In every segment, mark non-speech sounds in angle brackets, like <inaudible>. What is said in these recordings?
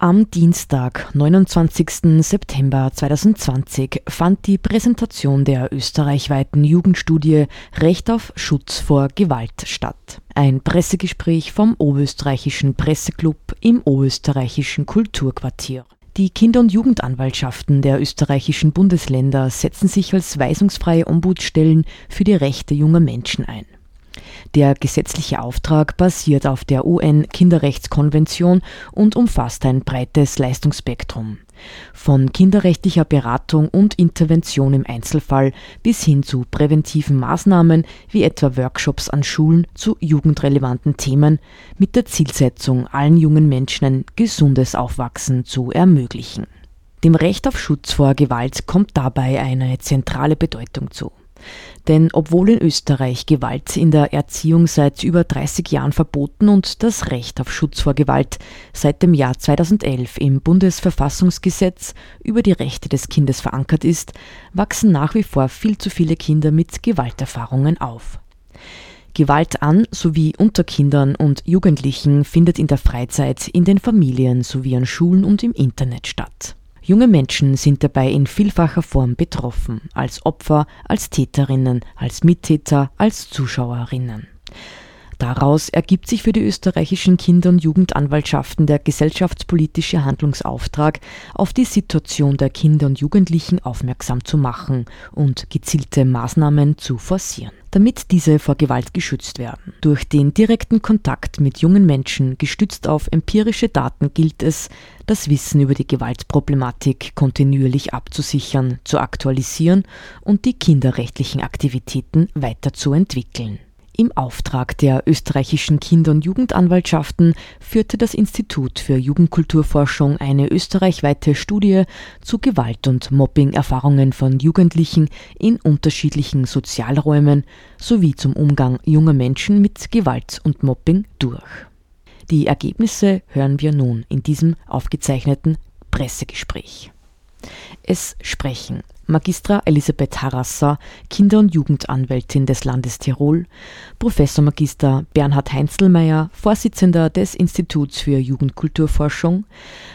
Am Dienstag, 29. September 2020, fand die Präsentation der österreichweiten Jugendstudie Recht auf Schutz vor Gewalt statt. Ein Pressegespräch vom Oberösterreichischen Presseclub im Oberösterreichischen Kulturquartier. Die Kinder- und Jugendanwaltschaften der österreichischen Bundesländer setzen sich als weisungsfreie Ombudsstellen für die Rechte junger Menschen ein. Der gesetzliche Auftrag basiert auf der UN-Kinderrechtskonvention und umfasst ein breites Leistungsspektrum. Von kinderrechtlicher Beratung und Intervention im Einzelfall bis hin zu präventiven Maßnahmen wie etwa Workshops an Schulen zu jugendrelevanten Themen mit der Zielsetzung, allen jungen Menschen ein gesundes Aufwachsen zu ermöglichen. Dem Recht auf Schutz vor Gewalt kommt dabei eine zentrale Bedeutung zu. Denn obwohl in Österreich Gewalt in der Erziehung seit über 30 Jahren verboten und das Recht auf Schutz vor Gewalt seit dem Jahr 2011 im Bundesverfassungsgesetz über die Rechte des Kindes verankert ist, wachsen nach wie vor viel zu viele Kinder mit Gewalterfahrungen auf. Gewalt an sowie unter Kindern und Jugendlichen findet in der Freizeit, in den Familien sowie an Schulen und im Internet statt. Junge Menschen sind dabei in vielfacher Form betroffen, als Opfer, als Täterinnen, als Mittäter, als Zuschauerinnen. Daraus ergibt sich für die österreichischen Kinder- und Jugendanwaltschaften der gesellschaftspolitische Handlungsauftrag, auf die Situation der Kinder und Jugendlichen aufmerksam zu machen und gezielte Maßnahmen zu forcieren damit diese vor Gewalt geschützt werden. Durch den direkten Kontakt mit jungen Menschen, gestützt auf empirische Daten, gilt es, das Wissen über die Gewaltproblematik kontinuierlich abzusichern, zu aktualisieren und die kinderrechtlichen Aktivitäten weiterzuentwickeln. Im Auftrag der österreichischen Kinder- und Jugendanwaltschaften führte das Institut für Jugendkulturforschung eine österreichweite Studie zu Gewalt- und Mobbing-Erfahrungen von Jugendlichen in unterschiedlichen Sozialräumen sowie zum Umgang junger Menschen mit Gewalt und Mobbing durch. Die Ergebnisse hören wir nun in diesem aufgezeichneten Pressegespräch. Es sprechen Magistra Elisabeth Harasser, Kinder- und Jugendanwältin des Landes Tirol, Professor Magister Bernhard Heinzelmeier, Vorsitzender des Instituts für Jugendkulturforschung,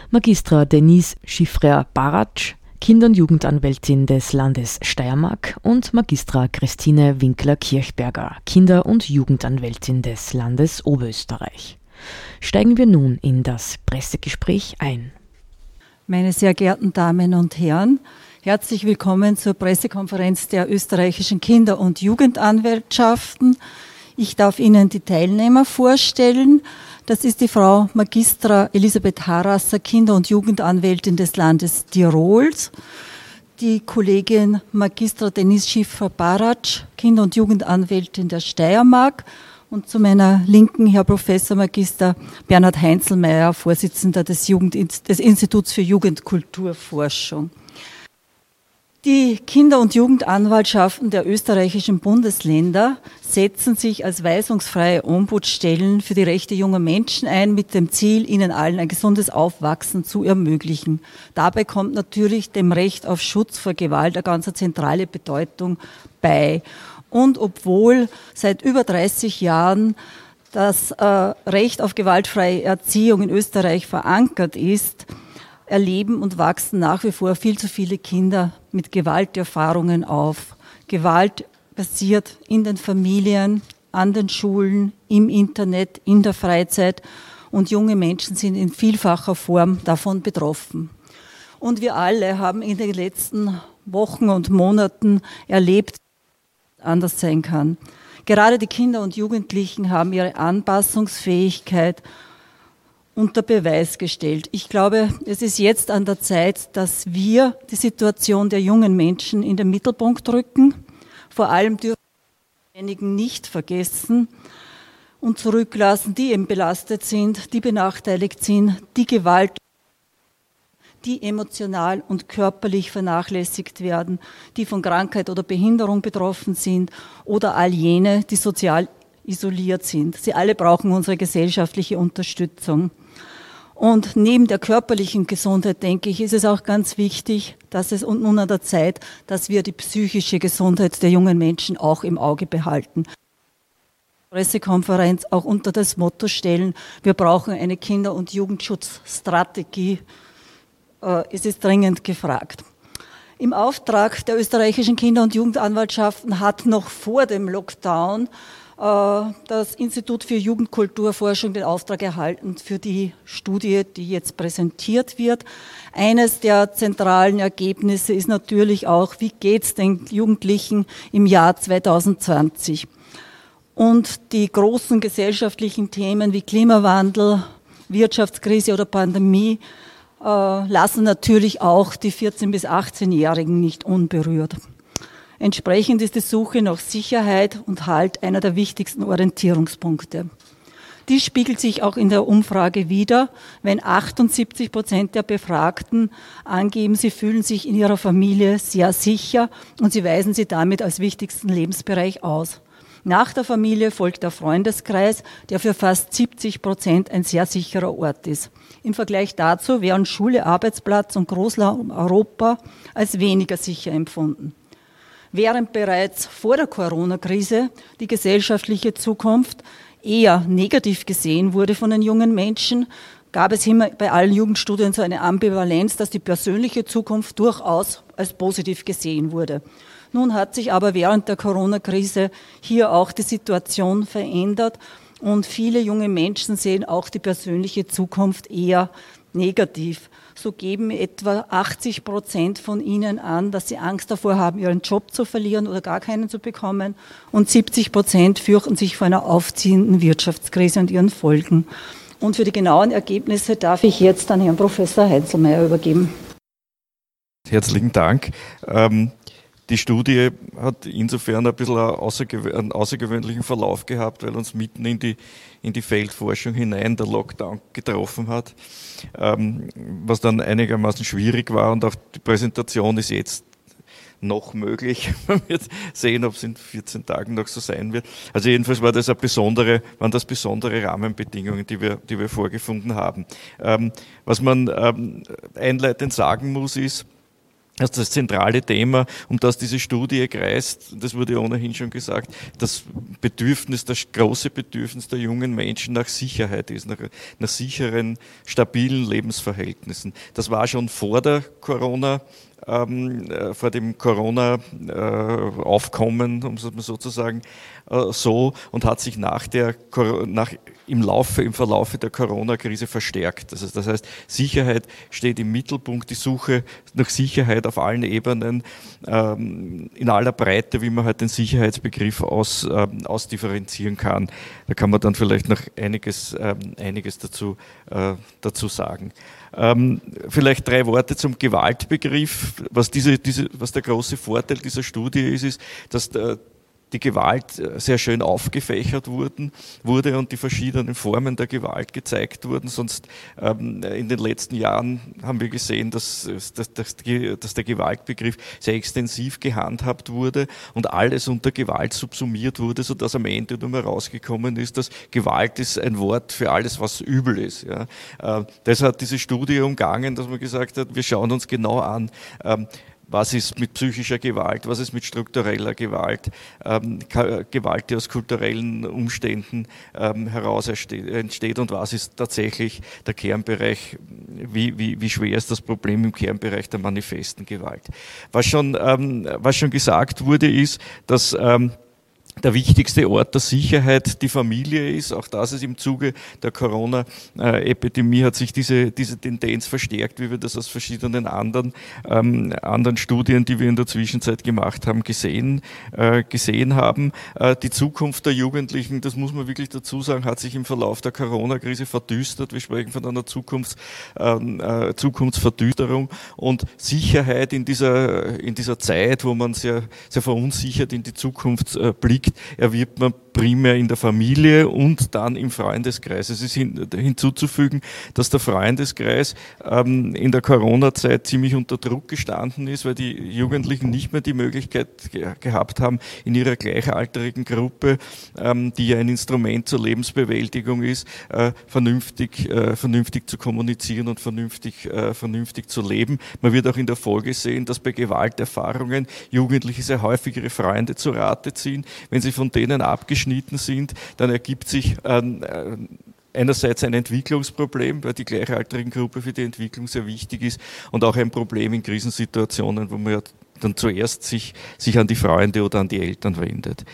Magistra Denise Schiffrer-Baratsch, Kinder- und Jugendanwältin des Landes Steiermark und Magistra Christine Winkler-Kirchberger, Kinder- und Jugendanwältin des Landes Oberösterreich. Steigen wir nun in das Pressegespräch ein. Meine sehr geehrten Damen und Herren, herzlich willkommen zur Pressekonferenz der österreichischen Kinder- und Jugendanwaltschaften. Ich darf Ihnen die Teilnehmer vorstellen. Das ist die Frau Magistra Elisabeth Harasser, Kinder- und Jugendanwältin des Landes Tirols. Die Kollegin Magistra Denise Schiffer-Baratsch, Kinder- und Jugendanwältin der Steiermark und zu meiner Linken Herr Professor Magister Bernhard Heinzelmeier, Vorsitzender des, Jugend des Instituts für Jugendkulturforschung. Die Kinder- und Jugendanwaltschaften der österreichischen Bundesländer setzen sich als weisungsfreie Ombudsstellen für die Rechte junger Menschen ein, mit dem Ziel, ihnen allen ein gesundes Aufwachsen zu ermöglichen. Dabei kommt natürlich dem Recht auf Schutz vor Gewalt eine ganz zentrale Bedeutung bei. Und obwohl seit über 30 Jahren das äh, Recht auf gewaltfreie Erziehung in Österreich verankert ist, erleben und wachsen nach wie vor viel zu viele Kinder mit Gewalterfahrungen auf. Gewalt passiert in den Familien, an den Schulen, im Internet, in der Freizeit und junge Menschen sind in vielfacher Form davon betroffen. Und wir alle haben in den letzten Wochen und Monaten erlebt, anders sein kann. Gerade die Kinder und Jugendlichen haben ihre Anpassungsfähigkeit unter Beweis gestellt. Ich glaube, es ist jetzt an der Zeit, dass wir die Situation der jungen Menschen in den Mittelpunkt rücken. Vor allem dürfen diejenigen nicht vergessen und zurücklassen, die eben belastet sind, die benachteiligt sind, die Gewalt die emotional und körperlich vernachlässigt werden, die von Krankheit oder Behinderung betroffen sind oder all jene, die sozial isoliert sind. Sie alle brauchen unsere gesellschaftliche Unterstützung. Und neben der körperlichen Gesundheit, denke ich, ist es auch ganz wichtig, dass es und nun an der Zeit, dass wir die psychische Gesundheit der jungen Menschen auch im Auge behalten. Pressekonferenz auch unter das Motto stellen, wir brauchen eine Kinder- und Jugendschutzstrategie. Äh, es ist dringend gefragt. Im Auftrag der österreichischen Kinder- und Jugendanwaltschaften hat noch vor dem Lockdown das Institut für Jugendkulturforschung den Auftrag erhalten für die Studie, die jetzt präsentiert wird. Eines der zentralen Ergebnisse ist natürlich auch, wie geht es den Jugendlichen im Jahr 2020? Und die großen gesellschaftlichen Themen wie Klimawandel, Wirtschaftskrise oder Pandemie äh, lassen natürlich auch die 14- bis 18-Jährigen nicht unberührt. Entsprechend ist die Suche nach Sicherheit und Halt einer der wichtigsten Orientierungspunkte. Dies spiegelt sich auch in der Umfrage wider, wenn 78 Prozent der Befragten angeben, sie fühlen sich in ihrer Familie sehr sicher und sie weisen sie damit als wichtigsten Lebensbereich aus. Nach der Familie folgt der Freundeskreis, der für fast 70 Prozent ein sehr sicherer Ort ist. Im Vergleich dazu wären Schule, Arbeitsplatz und Großraum Europa als weniger sicher empfunden. Während bereits vor der Corona-Krise die gesellschaftliche Zukunft eher negativ gesehen wurde von den jungen Menschen, gab es immer bei allen Jugendstudien so eine Ambivalenz, dass die persönliche Zukunft durchaus als positiv gesehen wurde. Nun hat sich aber während der Corona-Krise hier auch die Situation verändert und viele junge Menschen sehen auch die persönliche Zukunft eher negativ so geben etwa 80 Prozent von ihnen an, dass sie Angst davor haben, ihren Job zu verlieren oder gar keinen zu bekommen. Und 70 Prozent fürchten sich vor einer aufziehenden Wirtschaftskrise und ihren Folgen. Und für die genauen Ergebnisse darf ich jetzt an Herrn Professor Heinzelmeier übergeben. Herzlichen Dank. Ähm die Studie hat insofern ein bisschen einen außergewöhnlichen Verlauf gehabt, weil uns mitten in die, in die Feldforschung hinein der Lockdown getroffen hat, ähm, was dann einigermaßen schwierig war und auch die Präsentation ist jetzt noch möglich. <laughs> Man wird sehen, ob es in 14 Tagen noch so sein wird. Also jedenfalls war das eine besondere, waren das besondere Rahmenbedingungen, die wir, die wir vorgefunden haben. Ähm, was man ähm, einleitend sagen muss, ist, dass das zentrale Thema, um das diese Studie kreist, das wurde ohnehin schon gesagt, das Bedürfnis, das große Bedürfnis der jungen Menschen nach Sicherheit ist, nach, nach sicheren, stabilen Lebensverhältnissen. Das war schon vor der Corona ähm, äh, vor dem Corona-Aufkommen, äh, um es mal so zu sagen, äh, so und hat sich nach der, nach, im Laufe, im Verlaufe der Corona-Krise verstärkt. Das heißt, das heißt, Sicherheit steht im Mittelpunkt, die Suche nach Sicherheit auf allen Ebenen, ähm, in aller Breite, wie man halt den Sicherheitsbegriff aus, ähm, ausdifferenzieren kann. Da kann man dann vielleicht noch einiges, ähm, einiges dazu, äh, dazu sagen. Ähm, vielleicht drei Worte zum Gewaltbegriff. Was, diese, diese, was der große Vorteil dieser Studie ist, ist, dass der, die Gewalt äh, sehr schön aufgefächert wurden, wurde und die verschiedenen Formen der Gewalt gezeigt wurden. Sonst ähm, in den letzten Jahren haben wir gesehen, dass, dass, dass, dass, der Gewaltbegriff sehr extensiv gehandhabt wurde und alles unter Gewalt subsumiert wurde, sodass am Ende nur mehr rausgekommen ist, dass Gewalt ist ein Wort für alles, was übel ist. Ja. Äh, das hat diese Studie umgangen, dass man gesagt hat, wir schauen uns genau an, ähm, was ist mit psychischer Gewalt, was ist mit struktureller Gewalt, ähm, Gewalt, die aus kulturellen Umständen ähm, heraus entsteht. Und was ist tatsächlich der Kernbereich, wie, wie, wie schwer ist das Problem im Kernbereich der manifesten Gewalt. Was schon, ähm, was schon gesagt wurde, ist, dass ähm, der wichtigste Ort der Sicherheit die Familie ist. Auch das ist im Zuge der Corona-Epidemie hat sich diese, diese Tendenz verstärkt, wie wir das aus verschiedenen anderen, ähm, anderen Studien, die wir in der Zwischenzeit gemacht haben, gesehen, äh, gesehen haben. Äh, die Zukunft der Jugendlichen, das muss man wirklich dazu sagen, hat sich im Verlauf der Corona-Krise verdüstert. Wir sprechen von einer Zukunfts, ähm, äh, Zukunftsverdüsterung und Sicherheit in dieser, in dieser Zeit, wo man sehr, sehr verunsichert in die Zukunft äh, blickt, erwirbt man primär in der Familie und dann im Freundeskreis. Es ist hin, hinzuzufügen, dass der Freundeskreis ähm, in der Corona-Zeit ziemlich unter Druck gestanden ist, weil die Jugendlichen nicht mehr die Möglichkeit ge gehabt haben, in ihrer gleichaltrigen Gruppe, ähm, die ja ein Instrument zur Lebensbewältigung ist, äh, vernünftig, äh, vernünftig zu kommunizieren und vernünftig, äh, vernünftig zu leben. Man wird auch in der Folge sehen, dass bei Gewalterfahrungen Jugendliche sehr häufig ihre Freunde zu Rate ziehen. Wenn sie von denen abgeschnitten sind, dann ergibt sich ähm, äh, einerseits ein Entwicklungsproblem, weil die gleichaltrigen Gruppe für die Entwicklung sehr wichtig ist und auch ein Problem in Krisensituationen, wo man dann zuerst sich, sich an die Freunde oder an die Eltern wendet.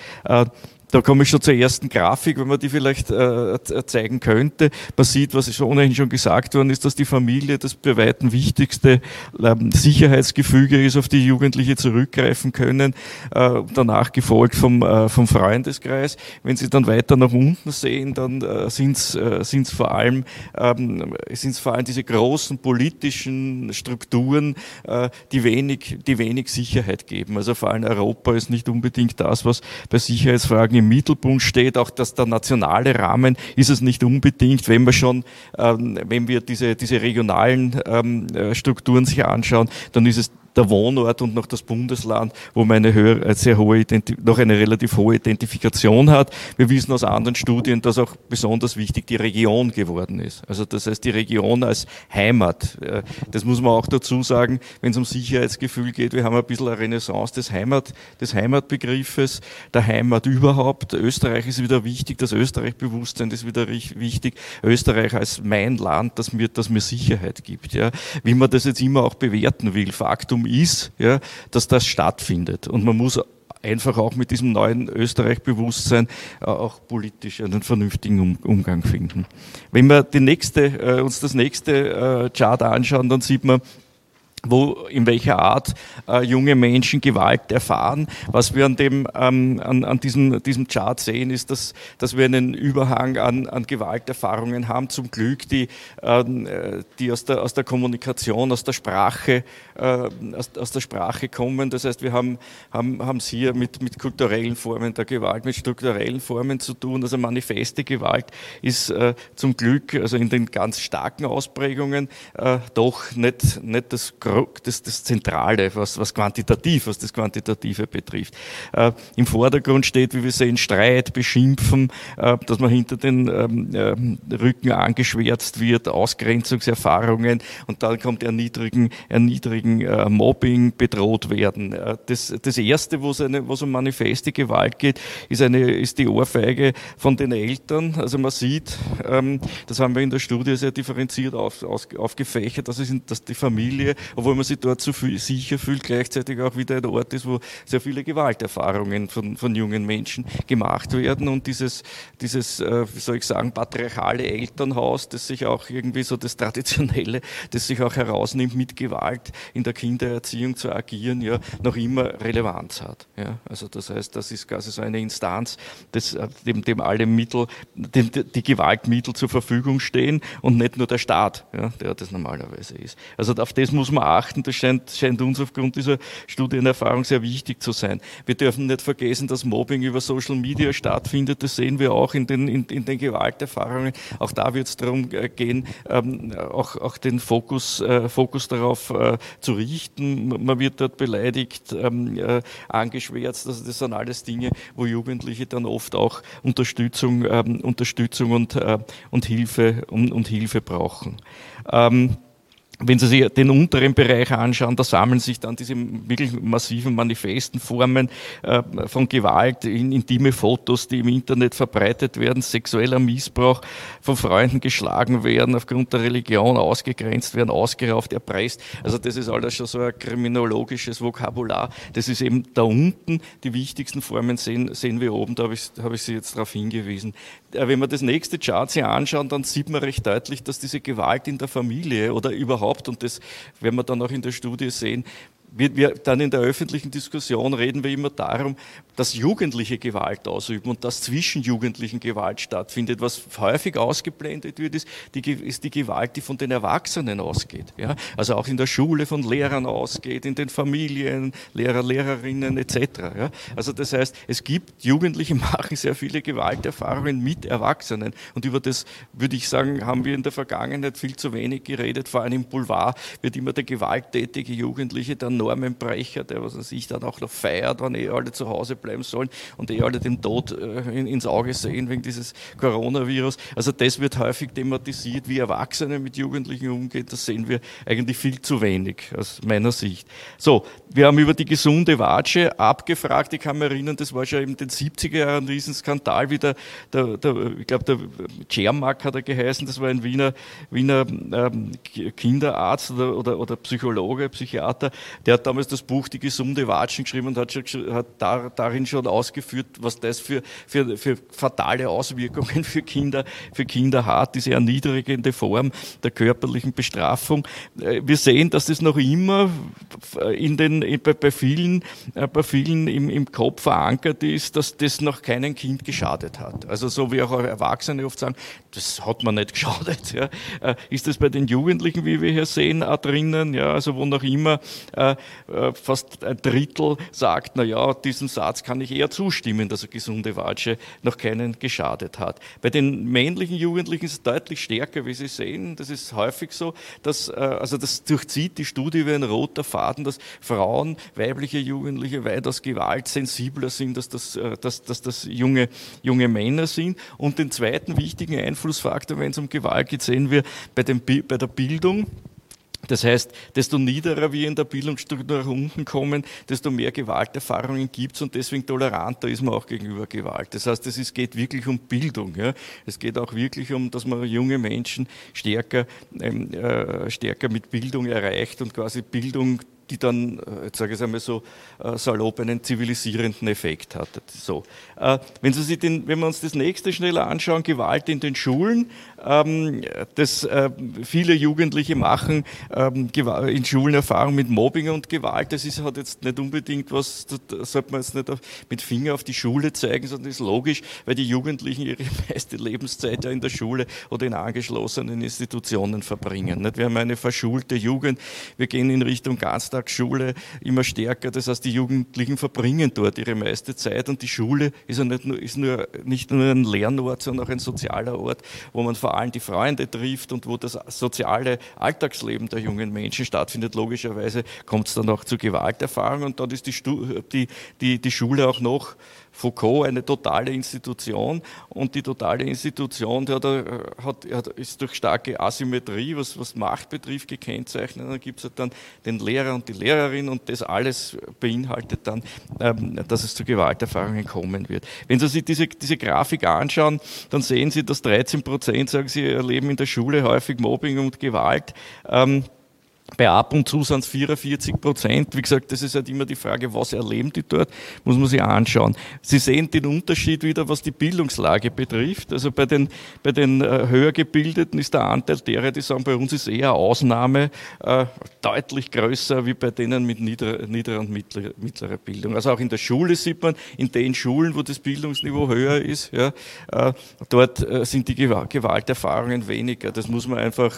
Äh, da komme ich schon zur ersten Grafik, wenn man die vielleicht äh, zeigen könnte. Man sieht, was schon ohnehin schon gesagt worden ist, dass die Familie das bei weitem wichtigste ähm, Sicherheitsgefüge ist, auf die Jugendliche zurückgreifen können. Äh, danach gefolgt vom, äh, vom Freundeskreis. Wenn Sie dann weiter nach unten sehen, dann äh, sind es äh, vor allem ähm, vor allem diese großen politischen Strukturen, äh, die wenig, die wenig Sicherheit geben. Also vor allem Europa ist nicht unbedingt das, was bei Sicherheitsfragen im Mittelpunkt steht, auch dass der nationale Rahmen ist es nicht unbedingt, wenn wir schon, ähm, wenn wir diese, diese regionalen ähm, äh, Strukturen sich anschauen, dann ist es der Wohnort und noch das Bundesland, wo man eine, höhere, äh, sehr hohe noch eine relativ hohe Identifikation hat. Wir wissen aus anderen Studien, dass auch besonders wichtig die Region geworden ist. Also das heißt die Region als Heimat. Äh, das muss man auch dazu sagen, wenn es um Sicherheitsgefühl geht. Wir haben ein bisschen eine Renaissance des, Heimat, des Heimatbegriffes, der Heimat überhaupt. Österreich ist wieder wichtig, das Österreich-Bewusstsein ist wieder wichtig. Österreich als mein Land, das mir, das mir Sicherheit gibt. Ja. Wie man das jetzt immer auch bewerten will. Faktum ist, ja, dass das stattfindet. Und man muss einfach auch mit diesem neuen Österreich-Bewusstsein äh, auch politisch einen vernünftigen Umgang finden. Wenn wir die nächste, äh, uns das nächste äh, Chart anschauen, dann sieht man, wo, in welcher Art äh, junge Menschen Gewalt erfahren. Was wir an, dem, ähm, an, an diesem, diesem Chart sehen, ist, dass, dass wir einen Überhang an, an Gewalterfahrungen haben, zum Glück, die, ähm, äh, die aus, der, aus der Kommunikation, aus der Sprache, äh, aus, aus der Sprache kommen. Das heißt, wir haben haben haben es hier mit, mit kulturellen Formen der Gewalt, mit strukturellen Formen zu tun. Also manifeste Gewalt ist äh, zum Glück, also in den ganz starken Ausprägungen, äh, doch nicht, nicht das das, das Zentrale, was, was quantitativ, was das Quantitative betrifft. Äh, Im Vordergrund steht, wie wir sehen, Streit, Beschimpfen, äh, dass man hinter den ähm, äh, Rücken angeschwärzt wird, Ausgrenzungserfahrungen und dann kommt Erniedrigen, Erniedrigen äh, Mobbing, bedroht werden. Äh, das, das Erste, wo es, eine, wo es um manifeste Gewalt geht, ist, eine, ist die Ohrfeige von den Eltern. Also man sieht, ähm, das haben wir in der Studie sehr differenziert auf, auf, aufgefächert, dass, es in, dass die Familie obwohl man sich dort so viel sicher fühlt, gleichzeitig auch wieder ein Ort ist, wo sehr viele Gewalterfahrungen von, von jungen Menschen gemacht werden und dieses, dieses, äh, wie soll ich sagen, patriarchale Elternhaus, das sich auch irgendwie so das Traditionelle, das sich auch herausnimmt, mit Gewalt in der Kindererziehung zu agieren, ja, noch immer Relevanz hat. Ja. Also das heißt, das ist quasi so eine Instanz, das, äh, dem, dem alle Mittel, dem, die Gewaltmittel zur Verfügung stehen und nicht nur der Staat, ja, der das normalerweise ist. Also auf das muss man achten. Das scheint, scheint uns aufgrund dieser Studienerfahrung sehr wichtig zu sein. Wir dürfen nicht vergessen, dass Mobbing über Social Media stattfindet. Das sehen wir auch in den, in, in den Gewalterfahrungen. Auch da wird es darum äh, gehen, ähm, auch, auch den Fokus, äh, Fokus darauf äh, zu richten. Man wird dort beleidigt, ähm, äh, angeschwärzt. Also das sind alles Dinge, wo Jugendliche dann oft auch Unterstützung, ähm, Unterstützung und, äh, und Hilfe und, und Hilfe brauchen. Ähm, wenn Sie sich den unteren Bereich anschauen, da sammeln sich dann diese wirklich massiven manifesten Formen äh, von Gewalt, in, intime Fotos, die im Internet verbreitet werden, sexueller Missbrauch, von Freunden geschlagen werden, aufgrund der Religion ausgegrenzt werden, ausgerauft, erpresst. Also das ist alles schon so ein kriminologisches Vokabular. Das ist eben da unten. Die wichtigsten Formen sehen, sehen wir oben, da habe ich, habe ich Sie jetzt darauf hingewiesen. Äh, wenn wir das nächste Chart sich anschauen, dann sieht man recht deutlich, dass diese Gewalt in der Familie oder überhaupt überhaupt, und das werden wir dann auch in der Studie sehen, wir, wir, dann in der öffentlichen Diskussion reden wir immer darum, dass Jugendliche Gewalt ausüben und dass zwischen Jugendlichen Gewalt stattfindet. Was häufig ausgeblendet wird, ist die, ist die Gewalt, die von den Erwachsenen ausgeht. Ja? Also auch in der Schule von Lehrern ausgeht, in den Familien, Lehrer, Lehrerinnen etc. Ja? Also das heißt, es gibt, Jugendliche <laughs> machen sehr viele Gewalterfahrungen mit Erwachsenen. Und über das, würde ich sagen, haben wir in der Vergangenheit viel zu wenig geredet. Vor allem im Boulevard wird immer der gewalttätige Jugendliche dann Normenbrecher, der was sich dann auch noch feiert, wenn eh alle zu Hause bleiben sollen und eh alle den Tod äh, ins Auge sehen wegen dieses Coronavirus. Also das wird häufig thematisiert, wie Erwachsene mit Jugendlichen umgehen. Das sehen wir eigentlich viel zu wenig aus meiner Sicht. So, wir haben über die gesunde Watsche abgefragt. Ich kann mich erinnern, das war schon in den 70er Jahren ein Riesenskandal, wie der, der, der ich glaube, der Czermak hat er geheißen, das war ein Wiener, Wiener ähm, Kinderarzt oder, oder, oder Psychologe, Psychiater, der hat damals das Buch Die gesunde Watschen geschrieben und hat, schon, hat da, darin schon ausgeführt, was das für, für, für fatale Auswirkungen für Kinder, für Kinder hat, diese erniedrigende Form der körperlichen Bestrafung. Äh, wir sehen, dass das noch immer in den, bei, bei vielen, äh, bei vielen im, im Kopf verankert ist, dass das noch keinem Kind geschadet hat. Also so wie auch Erwachsene oft sagen, das hat man nicht <laughs> geschadet. Ja. Äh, ist das bei den Jugendlichen, wie wir hier sehen, auch drinnen? Ja, also wo noch immer äh, fast ein Drittel sagt, na ja, diesem Satz kann ich eher zustimmen, dass eine gesunde Watsche noch keinen geschadet hat. Bei den männlichen Jugendlichen ist es deutlich stärker, wie Sie sehen. Das ist häufig so, dass, äh, also das durchzieht die Studie wie ein roter Faden, dass Frauen, weibliche Jugendliche weitaus gewaltsensibler sind, dass das, äh, dass, dass das junge, junge Männer sind. Und den zweiten wichtigen Einflussfaktor, wenn es um Gewalt geht, sehen wir bei, dem, bei der Bildung. Das heißt, desto niederer wir in der Bildungsstruktur nach unten kommen, desto mehr Gewalterfahrungen gibt es und deswegen toleranter ist man auch gegenüber Gewalt. Das heißt, es geht wirklich um Bildung. Ja. Es geht auch wirklich um, dass man junge Menschen stärker, ähm, äh, stärker mit Bildung erreicht und quasi Bildung die dann, äh, jetzt sage ich es einmal so äh, salopp, einen zivilisierenden Effekt hat. So. Äh, wenn, Sie sich den, wenn wir uns das nächste schneller anschauen, Gewalt in den Schulen, ähm, das viele Jugendliche machen ähm, in Schulen Erfahrung mit Mobbing und Gewalt. Das ist, hat jetzt nicht unbedingt was, da sollte man jetzt nicht mit Finger auf die Schule zeigen, sondern das ist logisch, weil die Jugendlichen ihre <laughs> meiste Lebenszeit ja in der Schule oder in angeschlossenen Institutionen verbringen. Wir haben eine verschulte Jugend, wir gehen in Richtung Ganztag Ganztagsschule immer stärker. Das heißt, die Jugendlichen verbringen dort ihre meiste Zeit und die Schule ist, ja nicht, nur, ist nur, nicht nur ein Lernort, sondern auch ein sozialer Ort, wo man vor allem die Freunde trifft und wo das soziale Alltagsleben der jungen Menschen stattfindet. Logischerweise kommt es dann auch zu Gewalterfahrung und dort ist die, die, die, die Schule auch noch Foucault eine totale Institution und die totale Institution die äh, hat, hat, ist durch starke Asymmetrie, was, was Macht betrifft, gekennzeichnet. Und dann gibt es halt dann den Lehrer und die Lehrerin und das alles beinhaltet dann, ähm, dass es zu Gewalterfahrungen kommen wird. Wenn Sie sich diese, diese Grafik anschauen, dann sehen Sie, dass 13 Prozent sagen, sie erleben in der Schule häufig Mobbing und Gewalt. Ähm, bei ab und zu sind es 44 Prozent. Wie gesagt, das ist halt immer die Frage, was erleben die dort, muss man sich anschauen. Sie sehen den Unterschied wieder, was die Bildungslage betrifft. Also bei den, bei den äh, höher gebildeten ist der Anteil derer, die sagen, bei uns ist eher Ausnahme, äh, deutlich größer wie bei denen mit niederer, niederer und mittlerer, mittlerer Bildung. Also auch in der Schule sieht man, in den Schulen, wo das Bildungsniveau höher ist, ja, äh, dort äh, sind die Gewalterfahrungen weniger. Das muss man einfach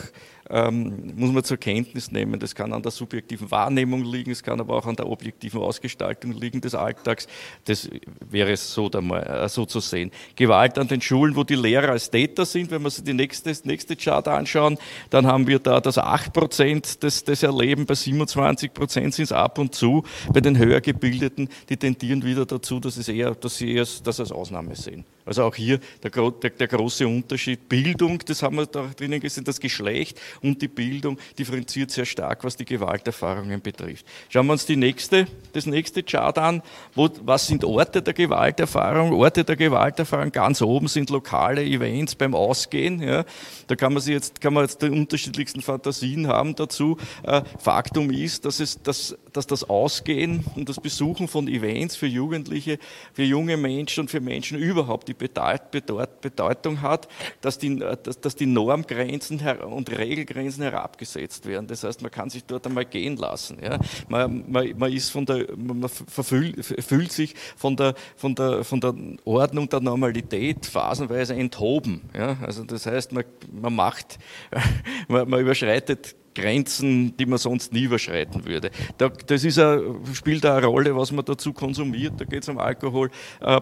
ähm, muss man zur Kenntnis nehmen. Das kann an der subjektiven Wahrnehmung liegen, es kann aber auch an der objektiven Ausgestaltung liegen des Alltags. Das wäre so, mal, äh, so zu sehen. Gewalt an den Schulen, wo die Lehrer als Täter sind, wenn wir sich die nächste, nächste Chart anschauen, dann haben wir da das 8% des, des Erleben, bei 27% sind es ab und zu. Bei den höher gebildeten, die tendieren wieder dazu, dass, es eher, dass sie es, das als Ausnahme sehen. Also auch hier der, der, der, große Unterschied. Bildung, das haben wir da drinnen gesehen, das Geschlecht und die Bildung differenziert sehr stark, was die Gewalterfahrungen betrifft. Schauen wir uns die nächste, das nächste Chart an. Wo, was sind Orte der Gewalterfahrung? Orte der Gewalterfahrung ganz oben sind lokale Events beim Ausgehen. Ja. Da kann man, sich jetzt, kann man jetzt die unterschiedlichsten Fantasien haben dazu. Äh, Faktum ist, dass, es, dass, dass das Ausgehen und das Besuchen von Events für Jugendliche, für junge Menschen und für Menschen überhaupt die Bedeutung hat, dass die, dass, dass die Normgrenzen und Regelgrenzen herabgesetzt werden. Das heißt, man kann sich dort einmal gehen lassen. Ja? Man, man, man, ist von der, man fühlt sich von der, von, der, von der Ordnung der Normalität phasenweise enthoben. Ja? Also das heißt, man, man macht, <laughs> man, man überschreitet Grenzen, die man sonst nie überschreiten würde. das ist a, spielt eine Rolle, was man dazu konsumiert. Da geht es um Alkohol äh,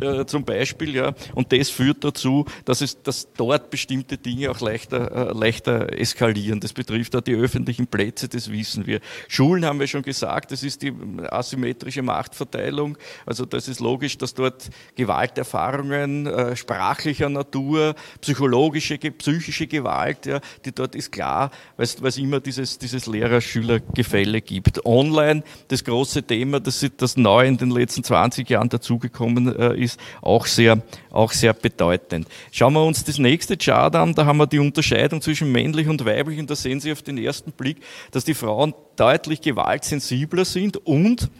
äh, zum Beispiel. Ja. Und das führt dazu, dass, es, dass dort bestimmte Dinge auch leichter, äh, leichter eskalieren. Das betrifft auch die öffentlichen Plätze, das wissen wir. Schulen haben wir schon gesagt, das ist die asymmetrische Machtverteilung. Also das ist logisch, dass dort Gewalterfahrungen äh, sprachlicher Natur, psychologische, psychische Gewalt, ja, die dort ist klar, weil es immer dieses, dieses Lehrer-Schüler-Gefälle gibt. Online, das große Thema, das, das neu in den letzten 20 Jahren dazugekommen äh, ist, auch sehr, auch sehr bedeutend. Schauen wir uns das nächste Chart an, da haben wir die Unterscheidung zwischen männlich und weiblich und da sehen Sie auf den ersten Blick, dass die Frauen deutlich gewaltsensibler sind und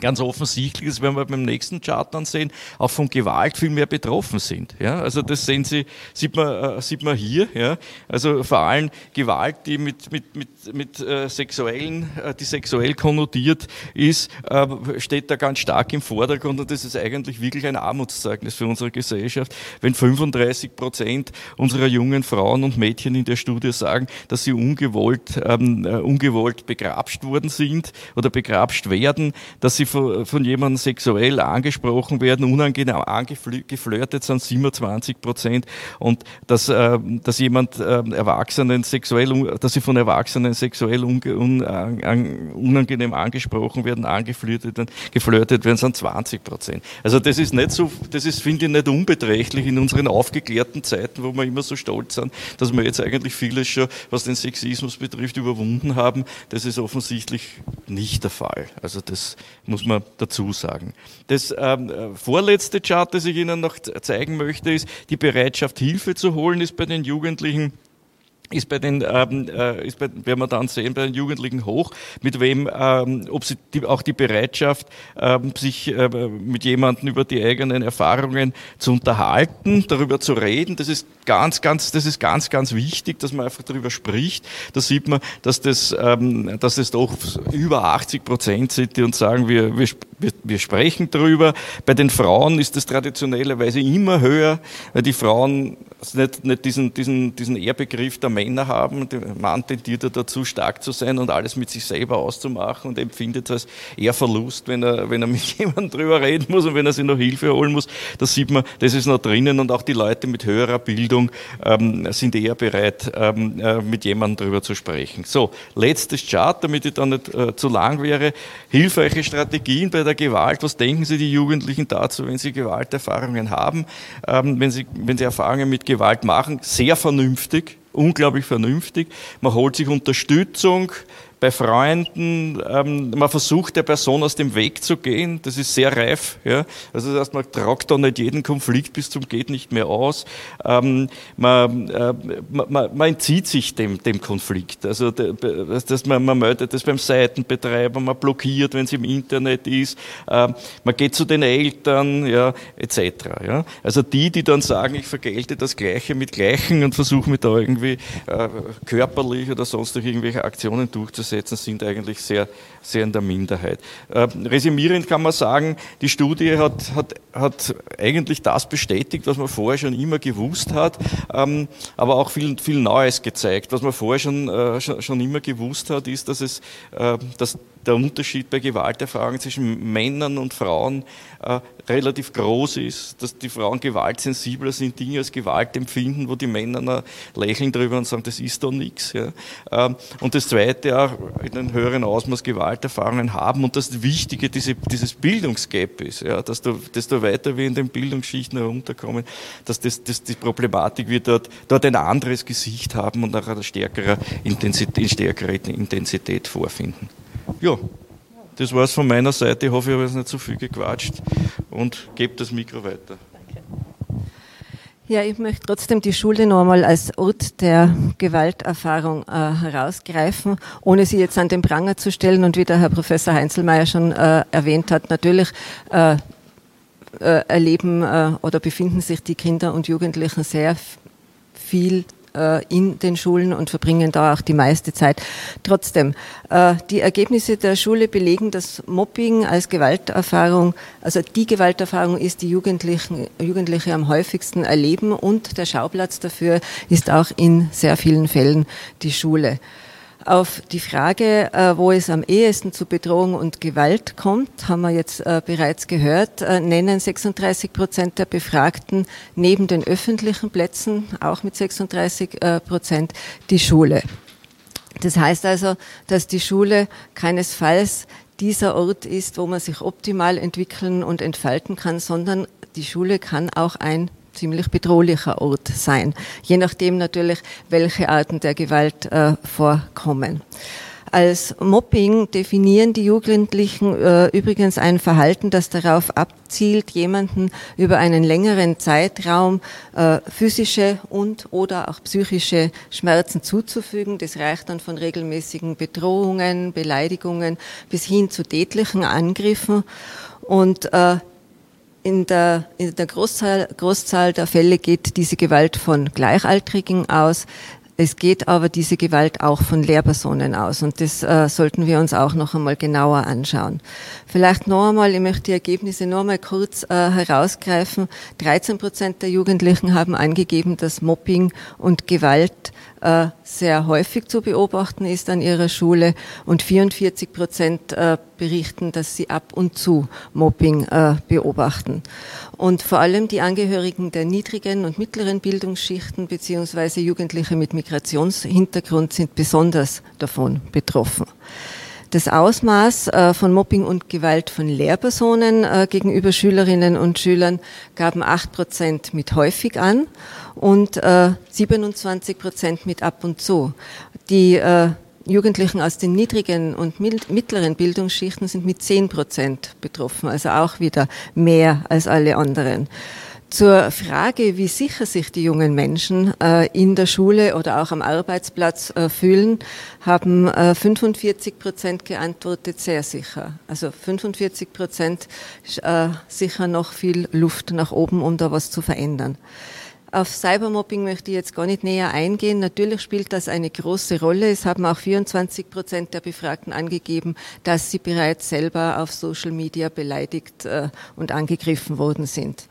ganz offensichtlich ist, wenn wir beim nächsten Chart dann sehen, auch von Gewalt viel mehr betroffen sind. Ja, also das sehen Sie, sieht man, äh, sieht man hier. Ja, also vor allem Gewalt, die mit, mit, mit, mit äh, sexuellen, äh, die sexuell konnotiert ist, äh, steht da ganz stark im Vordergrund und das ist eigentlich wirklich ein Armutszeugnis für unsere Gesellschaft, wenn 35 Prozent unserer jungen Frauen und Mädchen in der Studie sagen, dass sie ungewollt, ähm, äh, ungewollt begrapscht worden sind oder begrapscht werden, dass sie von, von jemandem sexuell angesprochen werden, unangenehm angeflirtet sind 27 Prozent und dass, äh, dass jemand äh, Erwachsenen sexuell, dass sie von Erwachsenen sexuell un, un, un, unangenehm angesprochen werden, angeflirtet werden, geflirtet werden, sind 20 Prozent. Also das ist nicht so, das ist, finde ich, nicht unbeträchtlich in unseren aufgeklärten Zeiten, wo wir immer so stolz sind, dass wir jetzt eigentlich vieles schon, was den Sexismus betrifft, überwunden haben. Das ist offensichtlich nicht der Fall. Also das muss muss man dazu sagen. Das ähm, vorletzte Chart, das ich Ihnen noch zeigen möchte, ist die Bereitschaft, Hilfe zu holen, ist bei den Jugendlichen ist bei den, ähm, äh, ist bei, werden wir dann sehen, bei den Jugendlichen hoch, mit wem, ähm, ob sie die, auch die Bereitschaft, ähm, sich äh, mit jemandem über die eigenen Erfahrungen zu unterhalten, darüber zu reden, das ist ganz, ganz, das ist ganz, ganz wichtig, dass man einfach darüber spricht. Da sieht man, dass das, ähm, dass das doch über 80 Prozent sind, die uns sagen, wir, wir, wir sprechen darüber. Bei den Frauen ist das traditionellerweise immer höher, weil die Frauen nicht, nicht diesen, diesen, diesen Ehrbegriff der Männer haben. Der Mann tendiert dazu, stark zu sein und alles mit sich selber auszumachen und empfindet es als eher Verlust, wenn er, wenn er mit <laughs> jemandem drüber reden muss und wenn er sich noch Hilfe holen muss. Das sieht man, das ist noch drinnen und auch die Leute mit höherer Bildung ähm, sind eher bereit, ähm, äh, mit jemandem drüber zu sprechen. So, letztes Chart, damit ich da nicht äh, zu lang wäre. Hilfreiche Strategien bei der Gewalt. Was denken Sie die Jugendlichen dazu, wenn sie Gewalterfahrungen haben, ähm, wenn, sie, wenn sie Erfahrungen mit Gewalt machen? Sehr vernünftig unglaublich vernünftig. Man holt sich Unterstützung, bei Freunden, ähm, man versucht der Person aus dem Weg zu gehen, das ist sehr reif. Ja? Also das heißt, man tragt da nicht jeden Konflikt bis zum geht nicht mehr aus. Ähm, man, äh, man, man, entzieht sich dem, dem Konflikt. Also das, man, man meldet das beim Seitenbetreiber, man blockiert, wenn es im Internet ist, äh, man geht zu den Eltern, ja, etc. Ja? Also die, die dann sagen, ich vergelte das Gleiche mit Gleichen und versuche mich da irgendwie äh, körperlich oder sonst durch irgendwelche Aktionen durchzusetzen, durchzusetzen, sind eigentlich sehr, sehr in der Minderheit. Äh, resümierend kann man sagen, die Studie hat, hat, hat eigentlich das bestätigt, was man vorher schon immer gewusst hat, ähm, aber auch viel, viel Neues gezeigt. Was man vorher schon, äh, schon, immer gewusst hat, ist, dass es, äh, dass der Unterschied bei Gewalterfahrungen zwischen Männern und Frauen äh, relativ groß ist, dass die Frauen gewaltsensibler sind, Dinge als Gewalt empfinden, wo die Männer lächeln drüber und sagen, das ist doch nichts. Ja. Ähm, und das Zweite auch in einem höheren Ausmaß Gewalterfahrungen haben und das Wichtige diese, dieses Bildungsgap ist, ja, dass du, desto weiter wir in den Bildungsschichten herunterkommen, dass das, das, die Problematik wir dort, dort ein anderes Gesicht haben und nach einer stärkeren Intensität, stärkere Intensität vorfinden. Ja, das war es von meiner Seite. Ich hoffe, ich habe jetzt nicht zu viel gequatscht und gebe das Mikro weiter. Ja, ich möchte trotzdem die Schule noch einmal als Ort der Gewalterfahrung äh, herausgreifen, ohne sie jetzt an den Pranger zu stellen. Und wie der Herr Professor Heinzelmeier schon äh, erwähnt hat, natürlich äh, äh, erleben äh, oder befinden sich die Kinder und Jugendlichen sehr viel in den Schulen und verbringen da auch die meiste Zeit. Trotzdem, äh, die Ergebnisse der Schule belegen, dass Mobbing als Gewalterfahrung, also die Gewalterfahrung ist, die Jugendlichen, Jugendliche am häufigsten erleben und der Schauplatz dafür ist auch in sehr vielen Fällen die Schule. Auf die Frage, äh, wo es am ehesten zu Bedrohung und Gewalt kommt, haben wir jetzt äh, bereits gehört, äh, nennen 36 Prozent der Befragten neben den öffentlichen Plätzen, auch mit 36 Prozent, die Schule. Das heißt also, dass die Schule keinesfalls dieser Ort ist, wo man sich optimal entwickeln und entfalten kann, sondern die Schule kann auch ein ziemlich bedrohlicher Ort sein, je nachdem natürlich, welche Arten der Gewalt äh, vorkommen. Als Mobbing definieren die Jugendlichen äh, übrigens ein Verhalten, das darauf abzielt, jemanden über einen längeren Zeitraum äh, physische und oder auch psychische Schmerzen zuzufügen. Das reicht dann von regelmäßigen Bedrohungen, Beleidigungen bis hin zu tätlichen Angriffen. Und äh, in der, in der Großzahl, Großzahl der Fälle geht diese Gewalt von Gleichaltrigen aus. Es geht aber diese Gewalt auch von Lehrpersonen aus und das äh, sollten wir uns auch noch einmal genauer anschauen. Vielleicht noch einmal, ich möchte die Ergebnisse noch einmal kurz äh, herausgreifen. 13 Prozent der Jugendlichen haben angegeben, dass Mobbing und Gewalt äh, sehr häufig zu beobachten ist an ihrer Schule und 44 Prozent äh, berichten, dass sie ab und zu Mobbing äh, beobachten. Und vor allem die Angehörigen der niedrigen und mittleren Bildungsschichten beziehungsweise Jugendliche mit Migrationshintergrund sind besonders davon betroffen. Das Ausmaß äh, von Mobbing und Gewalt von Lehrpersonen äh, gegenüber Schülerinnen und Schülern gaben acht Prozent mit häufig an und 27 Prozent mit ab und zu. Die Jugendlichen aus den niedrigen und mittleren Bildungsschichten sind mit 10 Prozent betroffen, also auch wieder mehr als alle anderen. Zur Frage, wie sicher sich die jungen Menschen äh, in der Schule oder auch am Arbeitsplatz äh, fühlen, haben äh, 45 Prozent geantwortet, sehr sicher. Also 45 Prozent äh, sicher noch viel Luft nach oben, um da was zu verändern. Auf Cybermobbing möchte ich jetzt gar nicht näher eingehen. Natürlich spielt das eine große Rolle. Es haben auch 24 Prozent der Befragten angegeben, dass sie bereits selber auf Social Media beleidigt äh, und angegriffen worden sind.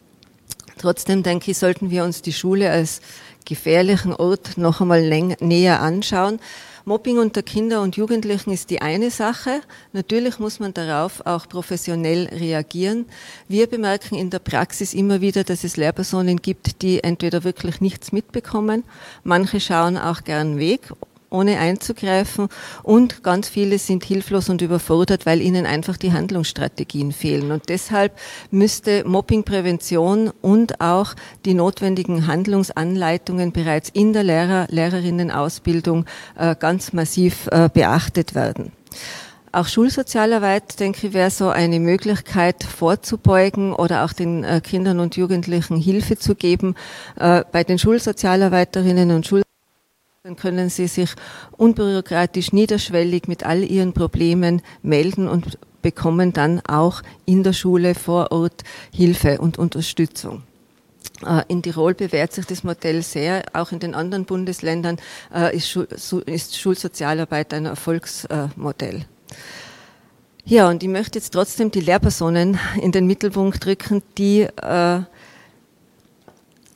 Trotzdem denke ich, sollten wir uns die Schule als gefährlichen Ort noch einmal näher anschauen. Mobbing unter Kinder und Jugendlichen ist die eine Sache. Natürlich muss man darauf auch professionell reagieren. Wir bemerken in der Praxis immer wieder, dass es Lehrpersonen gibt, die entweder wirklich nichts mitbekommen, manche schauen auch gern weg ohne einzugreifen. Und ganz viele sind hilflos und überfordert, weil ihnen einfach die Handlungsstrategien fehlen. Und deshalb müsste Mobbingprävention und auch die notwendigen Handlungsanleitungen bereits in der Lehrer, Lehrerinnenausbildung äh, ganz massiv äh, beachtet werden. Auch Schulsozialarbeit, denke ich, wäre so eine Möglichkeit vorzubeugen oder auch den äh, Kindern und Jugendlichen Hilfe zu geben. Bei den Schulsozialarbeiterinnen und Schul dann können Sie sich unbürokratisch, niederschwellig mit all Ihren Problemen melden und bekommen dann auch in der Schule vor Ort Hilfe und Unterstützung. Äh, in Tirol bewährt sich das Modell sehr. Auch in den anderen Bundesländern äh, ist, Schulsozialarbeit ein Erfolgsmodell. Ja, und ich möchte jetzt trotzdem die Lehrpersonen in den Mittelpunkt drücken, die äh,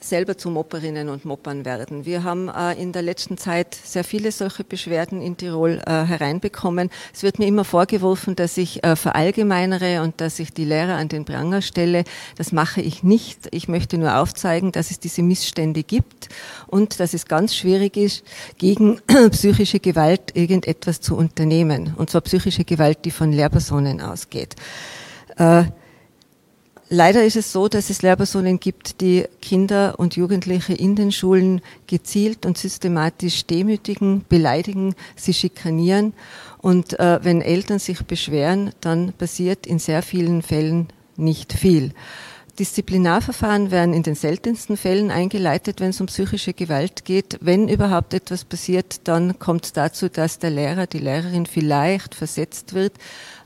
selber zu Mopperinnen und Moppern werden. Wir haben äh, in der letzten Zeit sehr viele solche Beschwerden in Tirol äh, hereinbekommen. Es wird mir immer vorgeworfen, dass ich äh, verallgemeinere und dass ich die Lehrer an den Pranger stelle. Das mache ich nicht. Ich möchte nur aufzeigen, dass es diese Missstände gibt und dass es ganz schwierig ist, gegen <clears throat> psychische Gewalt irgendetwas zu unternehmen. Und zwar psychische Gewalt, die von Lehrpersonen ausgeht. Äh, Leider ist es so, dass es Lehrpersonen gibt, die Kinder und Jugendliche in den Schulen gezielt und systematisch demütigen, beleidigen, sie schikanieren. Und äh, wenn Eltern sich beschweren, dann passiert in sehr vielen Fällen nicht viel. Disziplinarverfahren werden in den seltensten Fällen eingeleitet, wenn es um psychische Gewalt geht. Wenn überhaupt etwas passiert, dann kommt es dazu, dass der Lehrer, die Lehrerin vielleicht versetzt wird,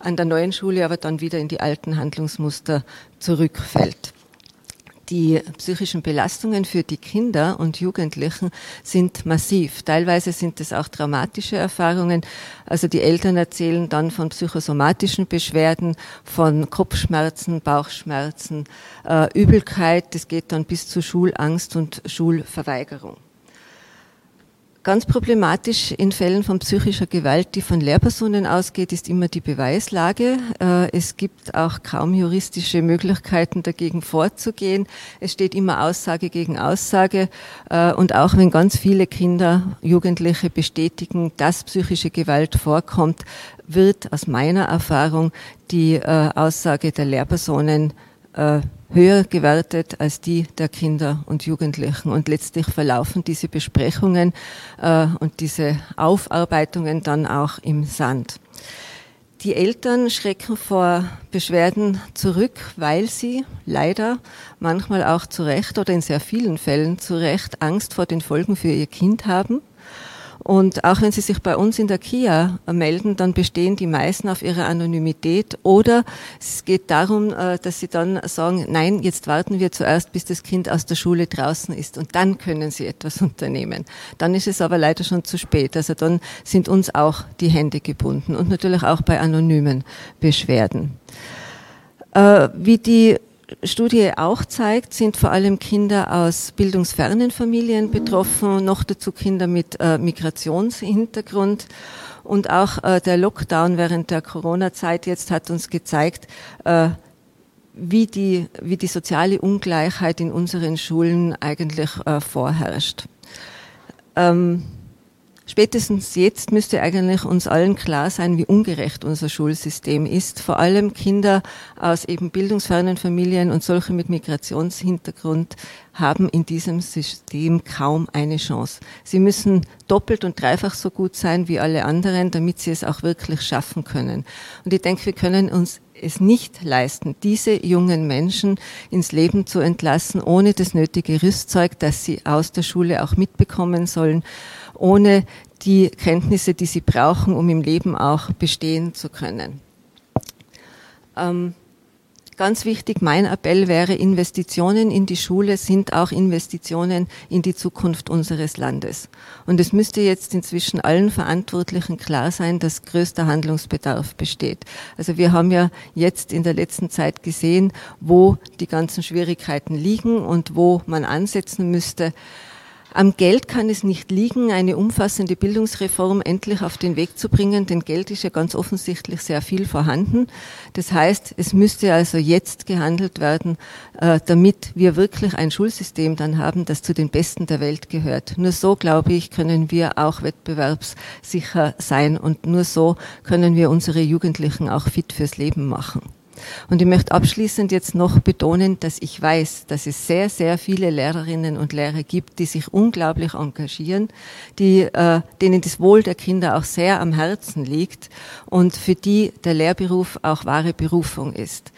an der neuen Schule aber dann wieder in die alten Handlungsmuster zurückfällt die psychischen Belastungen für die Kinder und Jugendlichen sind massiv. Teilweise sind es auch traumatische Erfahrungen. Also die Eltern erzählen dann von psychosomatischen Beschwerden, von Kopfschmerzen, Bauchschmerzen, äh, Übelkeit. Das geht dann bis zu Schulangst und Schulverweigerung. Ganz problematisch in Fällen von psychischer Gewalt, die von Lehrpersonen ausgeht, ist immer die Beweislage. Äh, es gibt auch kaum juristische Möglichkeiten, dagegen vorzugehen. Es steht immer Aussage gegen Aussage. Äh, und auch wenn ganz viele Kinder, Jugendliche bestätigen, dass psychische Gewalt vorkommt, wird aus meiner Erfahrung die äh, Aussage der Lehrpersonen höher gewertet als die der Kinder und Jugendlichen. Und letztlich verlaufen diese Besprechungen äh, und diese Aufarbeitungen dann auch im Sand. Die Eltern schrecken vor Beschwerden zurück, weil sie leider manchmal auch zu Recht oder in sehr vielen Fällen zu Recht Angst vor den Folgen für ihr Kind haben. Und auch wenn Sie sich bei uns in der KIA melden, dann bestehen die meisten auf ihre Anonymität oder es geht darum, äh, dass sie dann sagen, nein, jetzt warten wir zuerst, bis das Kind aus der Schule draußen ist und dann können sie etwas <laughs> unternehmen. Dann ist es aber leider schon zu spät. Also dann sind uns auch die Hände gebunden und natürlich auch bei anonymen Beschwerden. Äh, wie die Studie auch zeigt, sind vor allem Kinder aus bildungsfernen Familien betroffen, noch dazu Kinder mit äh, Migrationshintergrund. Und auch äh, der Lockdown während der Corona-Zeit jetzt hat uns gezeigt, äh, wie, die, wie die soziale Ungleichheit in unseren Schulen eigentlich äh, vorherrscht. Ähm, Spätestens jetzt müsste eigentlich uns allen klar sein, wie ungerecht unser Schulsystem ist. Vor allem Kinder aus eben bildungsfernen Familien und solche mit Migrationshintergrund haben in diesem System kaum eine Chance. Sie müssen doppelt und dreifach so gut sein wie alle anderen, damit sie es auch wirklich schaffen können. Und ich denke, wir können uns es nicht leisten, diese jungen Menschen ins Leben zu entlassen, ohne das nötige Rüstzeug, das sie aus der Schule auch mitbekommen sollen ohne die Kenntnisse, die sie brauchen, um im Leben auch bestehen zu können. Ähm, ganz wichtig, mein Appell wäre, Investitionen in die Schule sind auch Investitionen in die Zukunft unseres Landes. Und es müsste jetzt inzwischen allen Verantwortlichen klar sein, dass größter Handlungsbedarf besteht. Also wir haben ja jetzt in der letzten Zeit gesehen, wo die ganzen Schwierigkeiten liegen und wo man ansetzen müsste. Am Geld kann es nicht liegen, eine umfassende Bildungsreform endlich auf den Weg zu bringen, denn Geld ist ja ganz offensichtlich sehr viel vorhanden. Das heißt, es müsste also jetzt gehandelt werden, äh, damit wir wirklich ein Schulsystem dann haben, das zu den Besten der Welt gehört. Nur so, glaube ich, können wir auch wettbewerbssicher sein und nur so können wir unsere Jugendlichen auch fit fürs Leben machen. Und ich möchte abschließend jetzt noch betonen, dass ich weiß, dass es sehr, sehr viele Lehrerinnen und Lehrer gibt, die sich unglaublich engagieren, die, äh, denen das Wohl der Kinder auch sehr am Herzen liegt und für die der Lehrberuf auch wahre Berufung ist.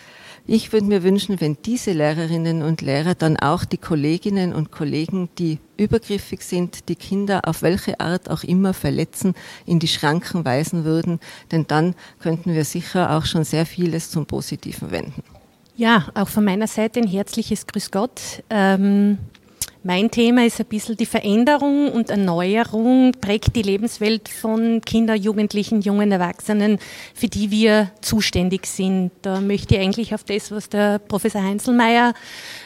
Ich würde mir wünschen, wenn diese Lehrerinnen und Lehrer dann auch die Kolleginnen und Kollegen, die übergriffig sind, die Kinder auf welche Art auch immer verletzen, in die Schranken weisen würden, denn dann könnten wir sicher auch schon sehr vieles zum Positiven wenden. Ja, auch von meiner Seite ein herzliches Grüß Gott. Ähm mein Thema ist ein bisschen die Veränderung und Erneuerung prägt die Lebenswelt von Kindern, Jugendlichen, jungen Erwachsenen, für die wir zuständig sind. Da möchte ich eigentlich auf das, was der Professor Heinzelmeier